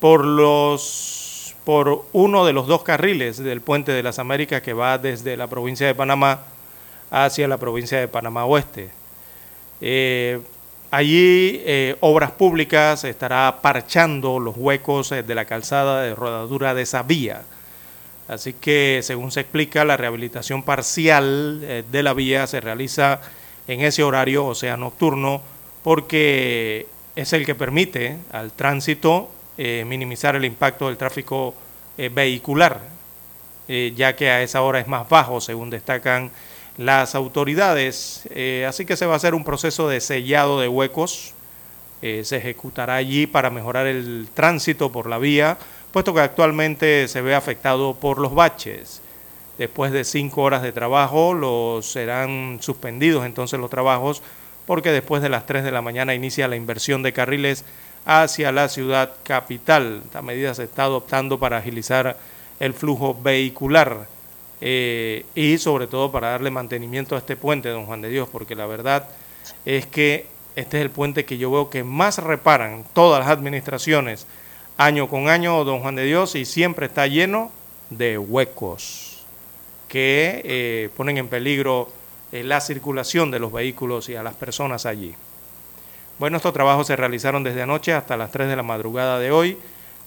por los, por uno de los dos carriles del puente de las Américas que va desde la provincia de Panamá hacia la provincia de Panamá Oeste. Eh, allí Obras Públicas estará parchando los huecos de la calzada de rodadura de esa vía. Así que, según se explica, la rehabilitación parcial eh, de la vía se realiza en ese horario, o sea, nocturno, porque es el que permite al tránsito eh, minimizar el impacto del tráfico eh, vehicular, eh, ya que a esa hora es más bajo, según destacan las autoridades. Así que se va a hacer un proceso de sellado de huecos, se ejecutará allí para mejorar el tránsito por la vía, puesto que actualmente se ve afectado por los baches. Después de cinco horas de trabajo, los serán suspendidos entonces los trabajos, porque después de las 3 de la mañana inicia la inversión de carriles hacia la ciudad capital. Esta medida se está adoptando para agilizar el flujo vehicular eh, y sobre todo para darle mantenimiento a este puente, don Juan de Dios, porque la verdad es que este es el puente que yo veo que más reparan todas las administraciones año con año, don Juan de Dios, y siempre está lleno de huecos que eh, ponen en peligro eh, la circulación de los vehículos y a las personas allí. Bueno, estos trabajos se realizaron desde anoche hasta las 3 de la madrugada de hoy,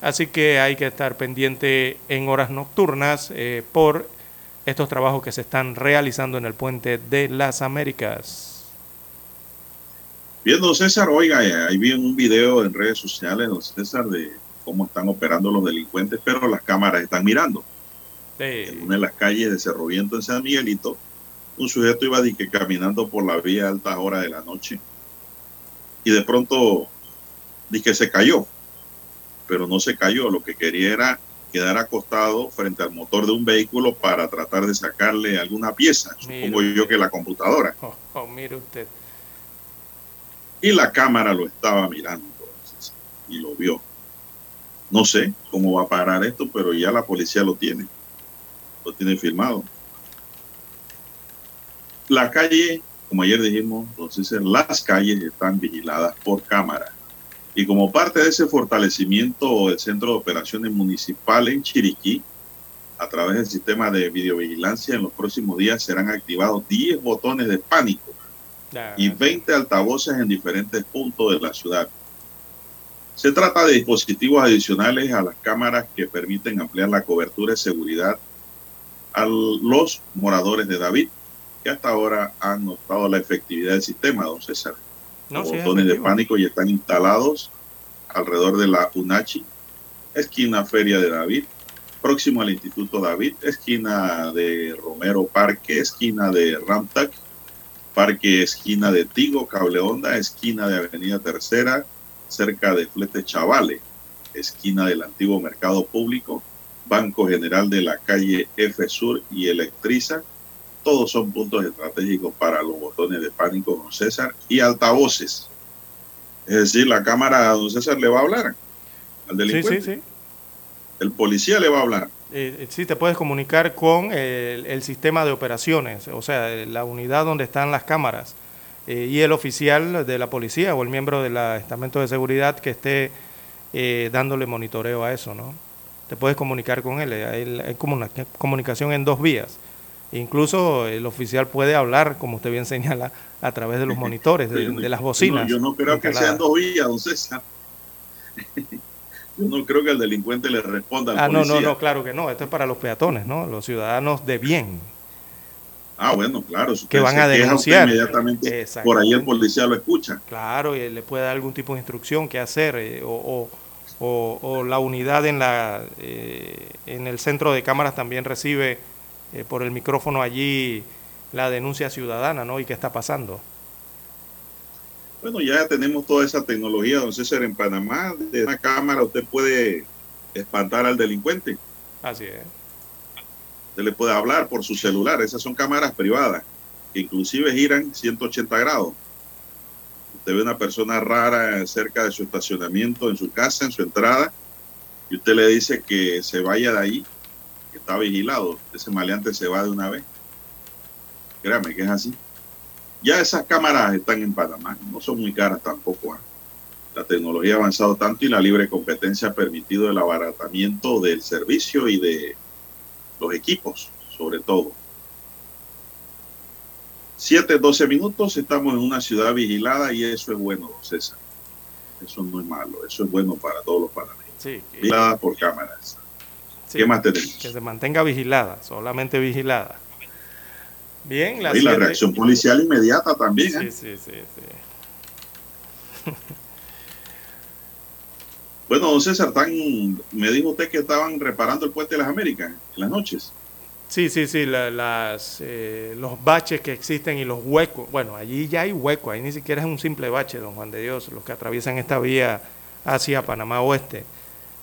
así que hay que estar pendiente en horas nocturnas eh, por estos trabajos que se están realizando en el puente de las Américas. Bien, don César, oiga, ahí vi un video en redes sociales, don César, de cómo están operando los delincuentes, pero las cámaras están mirando. En una de las calles de Cerro Viento en San Miguelito, un sujeto iba dique, caminando por la vía a altas horas de la noche y de pronto que se cayó, pero no se cayó, lo que quería era quedar acostado frente al motor de un vehículo para tratar de sacarle alguna pieza, supongo yo que la computadora. Oh, oh, mire usted. Y la cámara lo estaba mirando y lo vio. No sé cómo va a parar esto, pero ya la policía lo tiene. Lo tiene filmado. La calle, como ayer dijimos, entonces las calles están vigiladas por cámara. Y como parte de ese fortalecimiento del Centro de Operaciones Municipal en Chiriquí, a través del sistema de videovigilancia, en los próximos días serán activados 10 botones de pánico y 20 altavoces en diferentes puntos de la ciudad. Se trata de dispositivos adicionales a las cámaras que permiten ampliar la cobertura de seguridad a los moradores de David, que hasta ahora han notado la efectividad del sistema, don César. No, Los botones de pánico ya están instalados alrededor de la UNACHI, esquina Feria de David, próximo al Instituto David, esquina de Romero Parque, esquina de Ramtac, Parque esquina de Tigo, Cable Onda, esquina de Avenida Tercera, cerca de Flete Chavale, esquina del antiguo Mercado Público, Banco General de la calle F Sur y Electriza. Todos son puntos estratégicos para los botones de pánico, don César, y altavoces. Es decir, la cámara a don César le va a hablar al Sí, delincuente. sí, sí. El policía le va a hablar. Eh, eh, sí, te puedes comunicar con el, el sistema de operaciones, o sea, la unidad donde están las cámaras eh, y el oficial de la policía o el miembro del estamento de seguridad que esté eh, dándole monitoreo a eso, ¿no? Te puedes comunicar con él, eh, hay, hay como una comunicación en dos vías. Incluso el oficial puede hablar, como usted bien señala, a través de los monitores, de, de las bocinas. Yo no, yo no creo que sean dos vías, don César. Yo no creo que el delincuente le responda al Ah, no, no, no, claro que no. Esto es para los peatones, ¿no? Los ciudadanos de bien. Ah, bueno, claro. Que van a denunciar. Inmediatamente por ahí el policía lo escucha. Claro, y le puede dar algún tipo de instrucción que hacer, eh, o, o- o- o la unidad en, la, eh, en el centro de cámaras también recibe eh, por el micrófono allí la denuncia ciudadana, ¿no? Y qué está pasando. Bueno, ya tenemos toda esa tecnología, don César, en Panamá. De una cámara usted puede espantar al delincuente. Así es. Usted le puede hablar por su celular. Esas son cámaras privadas, que inclusive giran 180 grados. Usted ve una persona rara cerca de su estacionamiento, en su casa, en su entrada, y usted le dice que se vaya de ahí, que está vigilado. Ese maleante se va de una vez. Créame que es así. Ya esas cámaras están en Panamá, no son muy caras tampoco. ¿ah? La tecnología ha avanzado tanto y la libre competencia ha permitido el abaratamiento del servicio y de los equipos, sobre todo. 7, 12 minutos, estamos en una ciudad vigilada y eso es bueno, don César. Eso no es malo, eso es bueno para todos los panameños. Sí, Vigilada por cámaras. Sí, ¿Qué más tenemos? Que se mantenga vigilada, solamente vigilada. Bien, la y la siete- reacción policial inmediata también. Sí, ¿eh? sí, sí, sí. Bueno, don César, tan, me dijo usted que estaban reparando el puente de las Américas en las noches. Sí, sí, sí, la- las, eh, los baches que existen y los huecos. Bueno, allí ya hay huecos, ahí ni siquiera es un simple bache, don Juan de Dios, los que atraviesan esta vía hacia Panamá Oeste.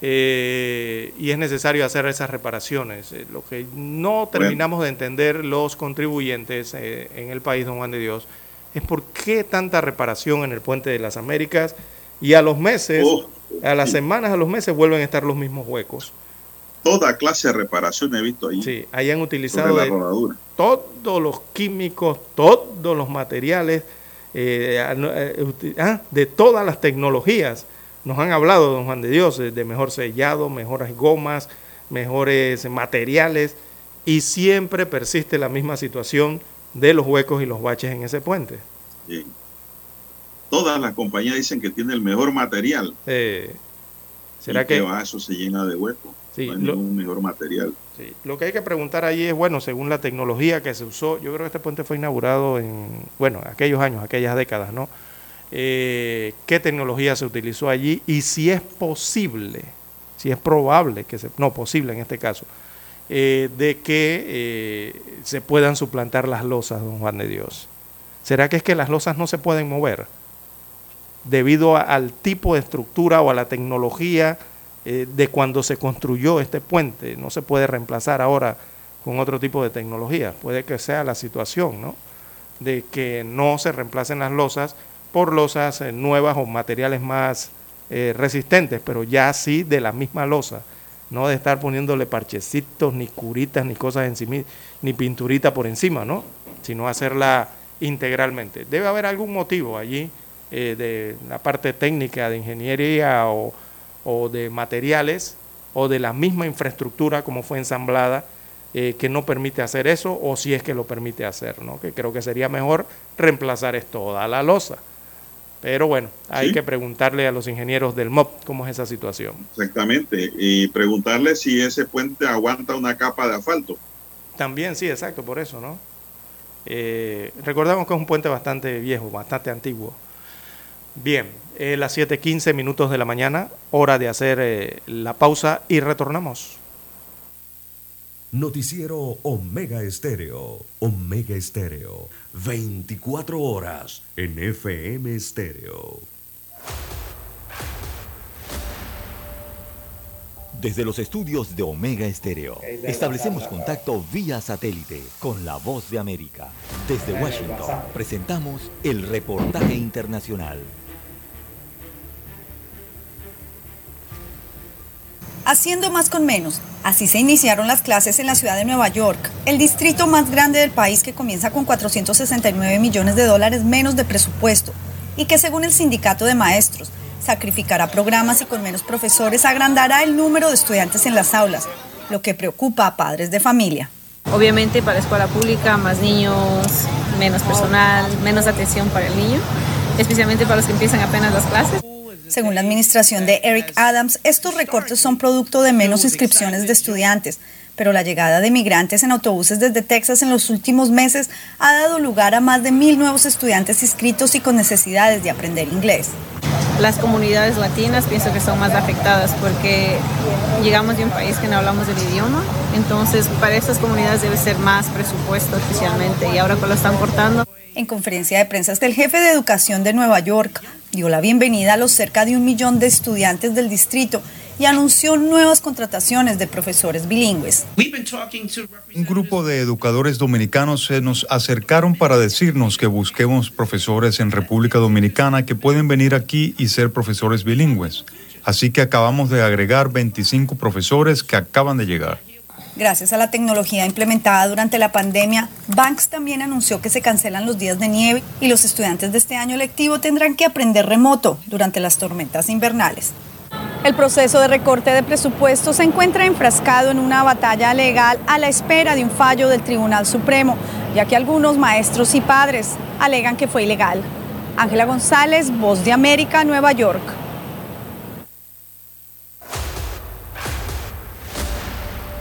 Eh, y es necesario hacer esas reparaciones. Eh, lo que no terminamos de entender los contribuyentes eh, en el país, don Juan de Dios, es por qué tanta reparación en el puente de las Américas y a los meses, Oh, a las semanas, a los meses vuelven a estar los mismos huecos. Toda clase de reparación he visto ahí. Sí, utilizado la de rodadura. todos los químicos, todos los materiales, eh, eh, ah, de todas las tecnologías. Nos han hablado, don Juan de Dios, de mejor sellado, mejores gomas, mejores materiales, y siempre persiste la misma situación de los huecos y los baches en ese puente. Bien. Todas las compañías dicen que tiene el mejor material. Eh, ¿Será ¿Y que qué va? Eso se llena de huecos. Sí, no hay lo- ningún mejor material. Sí, lo que hay que preguntar allí es, bueno, según la tecnología que se usó, yo creo que este puente fue inaugurado en, bueno, aquellos años, aquellas décadas, ¿no? Eh, ¿Qué tecnología se utilizó allí? Y si es posible, si es probable que se, no, posible en este caso, eh, de que eh, se puedan suplantar las losas, don Juan de Dios. ¿Será que es que las losas no se pueden mover? Debido al tipo de estructura o a la tecnología eh, de cuando se construyó este puente. No se puede reemplazar ahora con otro tipo de tecnología. Puede que sea la situación, ¿no? De que no se reemplacen las losas por losas eh, nuevas o materiales más eh, resistentes, pero ya sí de la misma losa. No de estar poniéndole parchecitos, ni curitas, ni cosas encima, ni pinturita por encima, ¿no? Sino hacerla integralmente. Debe haber algún motivo allí eh, de la parte técnica de ingeniería o, o de materiales o de la misma infraestructura como fue ensamblada eh, que no permite hacer eso o si es que lo permite hacer, ¿no? Que creo que sería mejor reemplazar es toda la losa. Pero bueno, hay Sí. que preguntarle a los ingenieros del MOP cómo es esa situación. Exactamente. Y preguntarle si ese puente aguanta una capa de asfalto. También, sí, exacto, por eso, ¿no? Eh, recordamos que es un puente bastante viejo, bastante antiguo. Bien, eh, las 7:15 minutos de la mañana, hora de hacer eh, la pausa y retornamos. Noticiero Omega Estéreo. Omega Estéreo. 24 horas en FM Estéreo. Desde los estudios de Omega Estéreo, establecemos contacto vía satélite con la voz de América. Desde Washington, presentamos el reportaje internacional. Haciendo más con menos. Así se iniciaron las clases en la ciudad de Nueva York, el distrito más grande del país que comienza con 469 millones de dólares menos de presupuesto y que según el sindicato de maestros sacrificará programas y con menos profesores agrandará el número de estudiantes en las aulas, lo que preocupa a padres de familia. Obviamente para escuela pública, más niños, menos personal, menos atención para el niño, especialmente para los que empiezan apenas las clases. Según la administración de Eric Adams, estos recortes son producto de menos inscripciones de estudiantes, pero la llegada de migrantes en autobuses desde Texas en los últimos meses ha dado lugar a más de mil nuevos estudiantes inscritos y con necesidades de aprender inglés. Las comunidades latinas pienso que son más afectadas porque llegamos de un país que no hablamos del idioma, entonces para estas comunidades debe ser más presupuesto especialmente y ahora que lo están cortando. En conferencia de prensa, el jefe de educación de Nueva York dio la bienvenida a los cerca de un millón de estudiantes del distrito y anunció nuevas contrataciones de profesores bilingües. Un grupo de educadores dominicanos se nos acercaron para decirnos que busquemos profesores en República Dominicana que pueden venir aquí y ser profesores bilingües. Así que acabamos de agregar 25 profesores que acaban de llegar. Gracias a la tecnología implementada durante la pandemia, Banks también anunció que se cancelan los días de nieve y los estudiantes de este año lectivo tendrán que aprender remoto durante las tormentas invernales. El proceso de recorte de presupuesto se encuentra enfrascado en una batalla legal a la espera de un fallo del Tribunal Supremo, ya que algunos maestros y padres alegan que fue ilegal. Ángela González, Voz de América, Nueva York.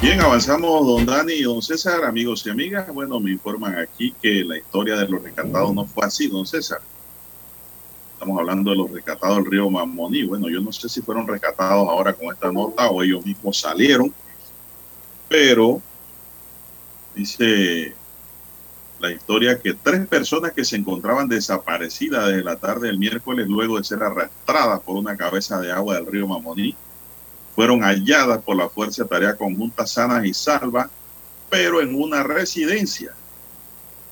Bien, avanzamos, don Dani y don César, amigos y amigas. Bueno, me informan aquí que la historia de los rescatados no fue así, don César. Estamos hablando de los rescatados del río Mamoní. Bueno, yo no sé si fueron rescatados ahora con esta nota o ellos mismos salieron, pero dice la historia que tres personas que se encontraban desaparecidas desde la tarde del miércoles luego de ser arrastradas por una cabeza de agua del río Mamoní fueron halladas por la Fuerza de Tarea Conjunta Sanas y Salva, pero en una residencia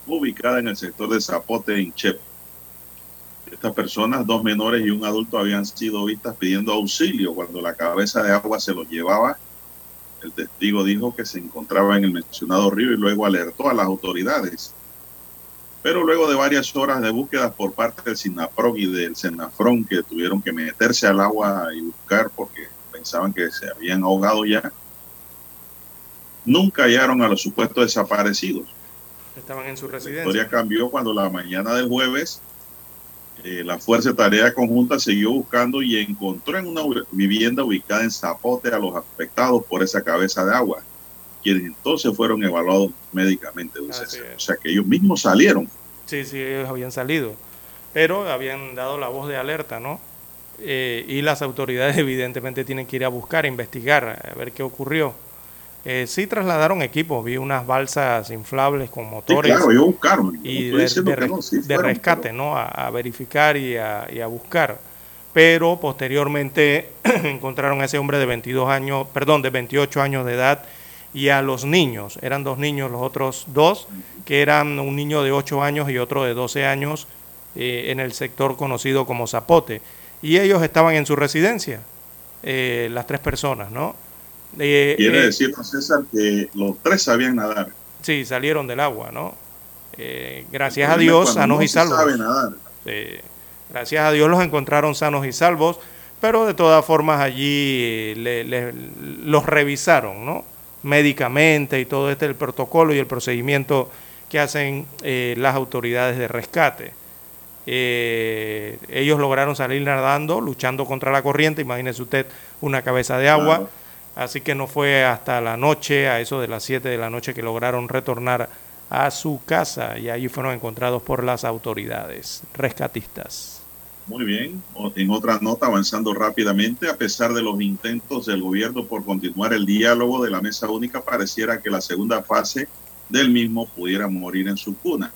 ubicada en el sector de Zapote, en Chep. Estas personas, dos menores y un adulto, habían sido vistas pidiendo auxilio cuando la cabeza de agua se los llevaba. El testigo dijo que se encontraba en el mencionado río y luego alertó a las autoridades. Pero luego de varias horas de búsqueda por parte del SINAPROG y del SENAFRON, que tuvieron que meterse al agua y buscar porque pensaban que se habían ahogado ya, nunca hallaron a los supuestos desaparecidos. Estaban en su La residencia. historia cambió cuando la mañana del jueves eh, la Fuerza de Tarea Conjunta siguió buscando y encontró en una vivienda ubicada en Zapote a los afectados por esa cabeza de agua, quienes entonces fueron evaluados médicamente. O sea que ellos mismos salieron. Sí, sí, ellos habían salido, pero habían dado la voz de alerta, ¿no? Eh, y las autoridades evidentemente tienen que ir a buscar, a investigar, a ver qué ocurrió. Eh, sí trasladaron equipos, vi unas balsas inflables con Sí, motores claro, ellos buscaron. y de, de no, sí de fueron, rescate, ¿no? A, a verificar y a, y a buscar. Pero posteriormente encontraron a ese hombre de 22 años, perdón, de 28 años de edad y a los niños, eran dos niños, los otros dos, que eran un niño de 8 años y otro de 12 años eh, en el sector conocido como Zapote. Y ellos estaban en su residencia, eh, las tres personas, ¿no? Eh, Quiere eh, decir, César, que los tres sabían nadar. Sí, salieron del agua, ¿no? Eh, gracias a Dios, sanos no y salvos. sabe nadar. Gracias a Dios los encontraron sanos y salvos, pero de todas formas allí le- le- los revisaron, ¿no? Médicamente y todo este, el protocolo y el procedimiento que hacen eh, las autoridades de rescate. Eh, ellos lograron salir nadando, luchando contra la corriente, imagínese usted una cabeza de agua. Claro. Así que no fue hasta la noche, a eso de las 7 de la noche, que lograron retornar a su casa y allí fueron encontrados por las autoridades rescatistas. Muy bien. En otra nota, avanzando rápidamente, a pesar de los intentos del gobierno por continuar el diálogo de la mesa única, pareciera que la segunda fase del mismo pudiera morir en su cuna.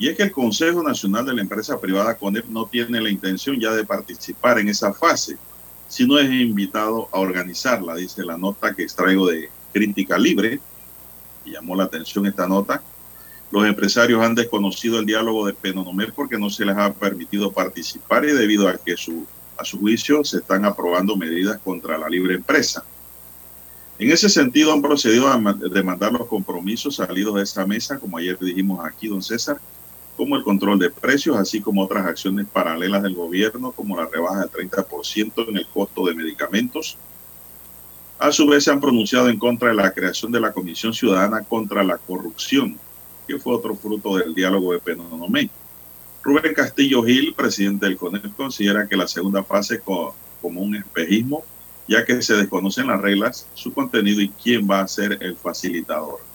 Y es que el Consejo Nacional de la Empresa Privada CONEP no tiene la intención ya de participar en esa fase, sino es invitado a organizarla, dice la nota que extraigo de Crítica Libre. Y llamó la atención esta nota. Los empresarios han desconocido el diálogo de Penonomé porque no se les ha permitido participar y debido a que su, a su juicio se están aprobando medidas contra la libre empresa. En ese sentido han procedido a ma- demandar los compromisos salidos de esta mesa, como ayer dijimos aquí, don César, como el control de precios, así como otras acciones paralelas del gobierno, como la rebaja del 30% en el costo de medicamentos. A su vez se han pronunciado en contra de la creación de la Comisión Ciudadana contra la Corrupción, que fue otro fruto del diálogo de Penonomé. Rubén Castillo Gil, presidente del CONEP, considera que la segunda fase co- como un espejismo, ya que se desconocen las reglas, su contenido y quién va a ser el facilitador.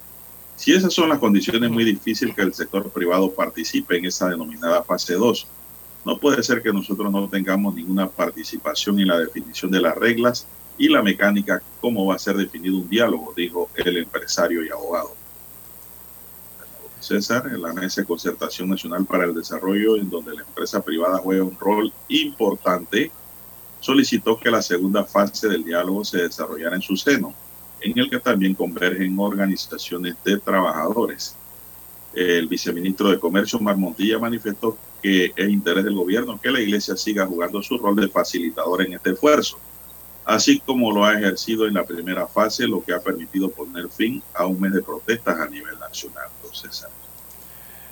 Si esas son las condiciones, es muy difícil que el sector privado participe en esa denominada fase 2. No puede ser que nosotros no tengamos ninguna participación en la definición de las reglas y la mecánica, cómo va a ser definido un diálogo, dijo el empresario y abogado. César, en la Mesa de Concertación Nacional para el Desarrollo, en donde la empresa privada juega un rol importante, solicitó que la segunda fase del diálogo se desarrollara en su seno, en el que también convergen organizaciones de trabajadores. El viceministro de Comercio, Mar Montilla, manifestó que es interés del gobierno que la iglesia siga jugando su rol de facilitador en este esfuerzo, así como lo ha ejercido en la primera fase, lo que ha permitido poner fin a un mes de protestas a nivel nacional. Don César.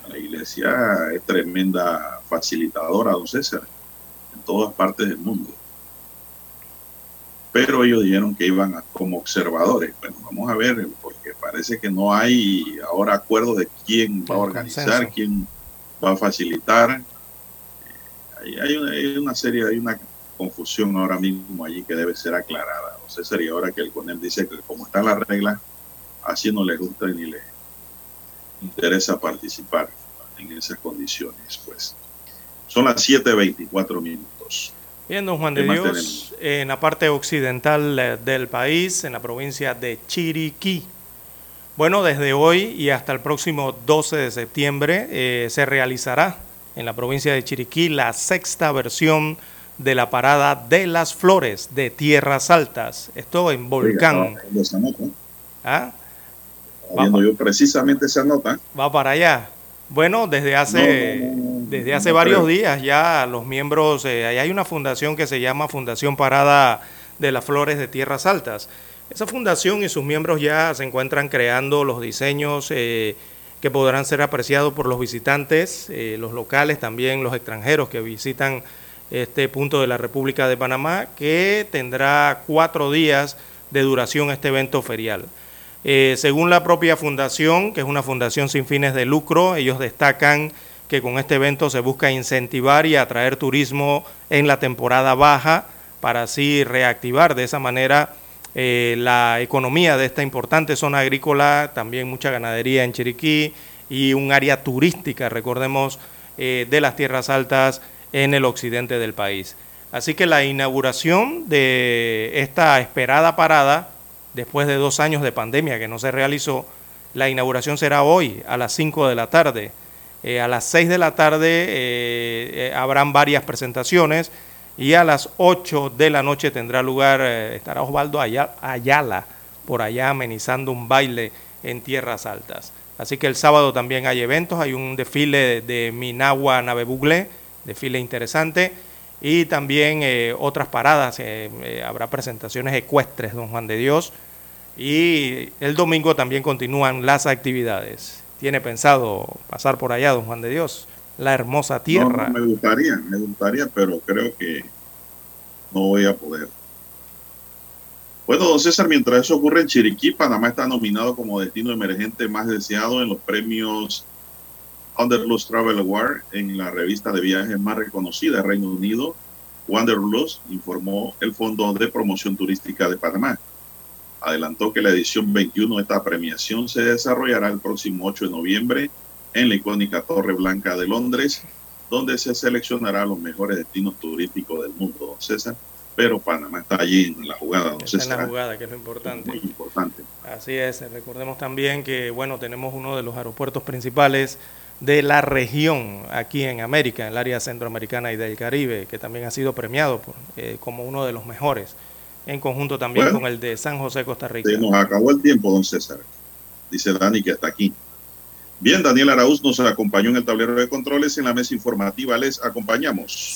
La iglesia es tremenda facilitadora, don César, en todas partes del mundo. Pero ellos dijeron que iban a- como observadores. Bueno, vamos a ver, porque parece que no hay ahora acuerdo de quién va a organizar, consenso. quién va a facilitar. Eh, Hay, una, hay una serie, hay una confusión ahora mismo allí que debe ser aclarada. No sé, sería ahora que el CONEM dice que como están las reglas, así no les gusta ni les interesa participar en esas condiciones, pues. Son las 7.24 minutos. Bien, don Juan ¿Qué de Dios, en la parte occidental eh, del país, en la provincia de Chiriquí. Bueno, desde hoy y hasta el próximo 12 de septiembre eh, se realizará en la provincia de Chiriquí la sexta versión de la parada de las flores de Tierras Altas. Esto en Volcán. Oiga, esa nota, ¿Ah? viendo yo precisamente esa nota. Va para allá. Bueno, desde hace, desde hace varios días ya los miembros, eh, ahí hay una fundación que se llama Fundación Parada de las Flores de Tierras Altas. Esa fundación y sus miembros ya se encuentran creando los diseños eh, que podrán ser apreciados por los visitantes, eh, los locales, también los extranjeros que visitan este punto de la República de Panamá, que tendrá cuatro días de duración este evento ferial. Eh, según la propia fundación, que es una fundación sin fines de lucro, ellos destacan que con este evento se busca incentivar y atraer turismo en la temporada baja para así reactivar de esa manera eh, la economía de esta importante zona agrícola, también mucha ganadería en Chiriquí y un área turística, recordemos, eh, de las tierras altas en el occidente del país. Así que la inauguración de esta esperada parada, después de dos años de pandemia que no se realizó, la inauguración será hoy a las 5 de la tarde. Eh, a las 6 de la tarde eh, eh, habrán varias presentaciones y a las 8 de la noche tendrá lugar, estará Osvaldo Aya- Ayala por allá amenizando un baile en tierras altas. Así que el sábado también hay eventos, hay un desfile de, de Minagua Navebugle, desfile interesante, y también otras paradas, habrá presentaciones ecuestres, don Juan de Dios, y el domingo también continúan las actividades. ¿Tiene pensado pasar por allá, don Juan de Dios? La hermosa tierra. No, me gustaría, me gustaría, pero creo que no voy a poder. Bueno, don César, mientras eso ocurre en Chiriquí, Panamá está nominado como destino emergente más deseado en los premios Wanderlust Travel Award en la revista de viajes más reconocida del Reino Unido. Wanderlust informó el Fondo de Promoción Turística de Panamá. Adelantó que la edición 21 de esta premiación se desarrollará el próximo 8 de noviembre en la icónica Torre Blanca de Londres, donde se seleccionará los mejores destinos turísticos del mundo, don César. Pero Panamá está allí en la jugada, don Está en César. la jugada, que es lo importante. Muy importante. Así es, recordemos también que, bueno, tenemos uno de los aeropuertos principales de la región aquí en América, en el área centroamericana y del Caribe, que también ha sido premiado por, eh, como uno de los mejores, en conjunto también Bueno. con el de San José, Costa Rica. Se nos acabó el tiempo, don César. Dice Dani que hasta aquí. Bien, Daniel Araúz nos acompañó en el tablero de controles. En la mesa informativa les acompañamos.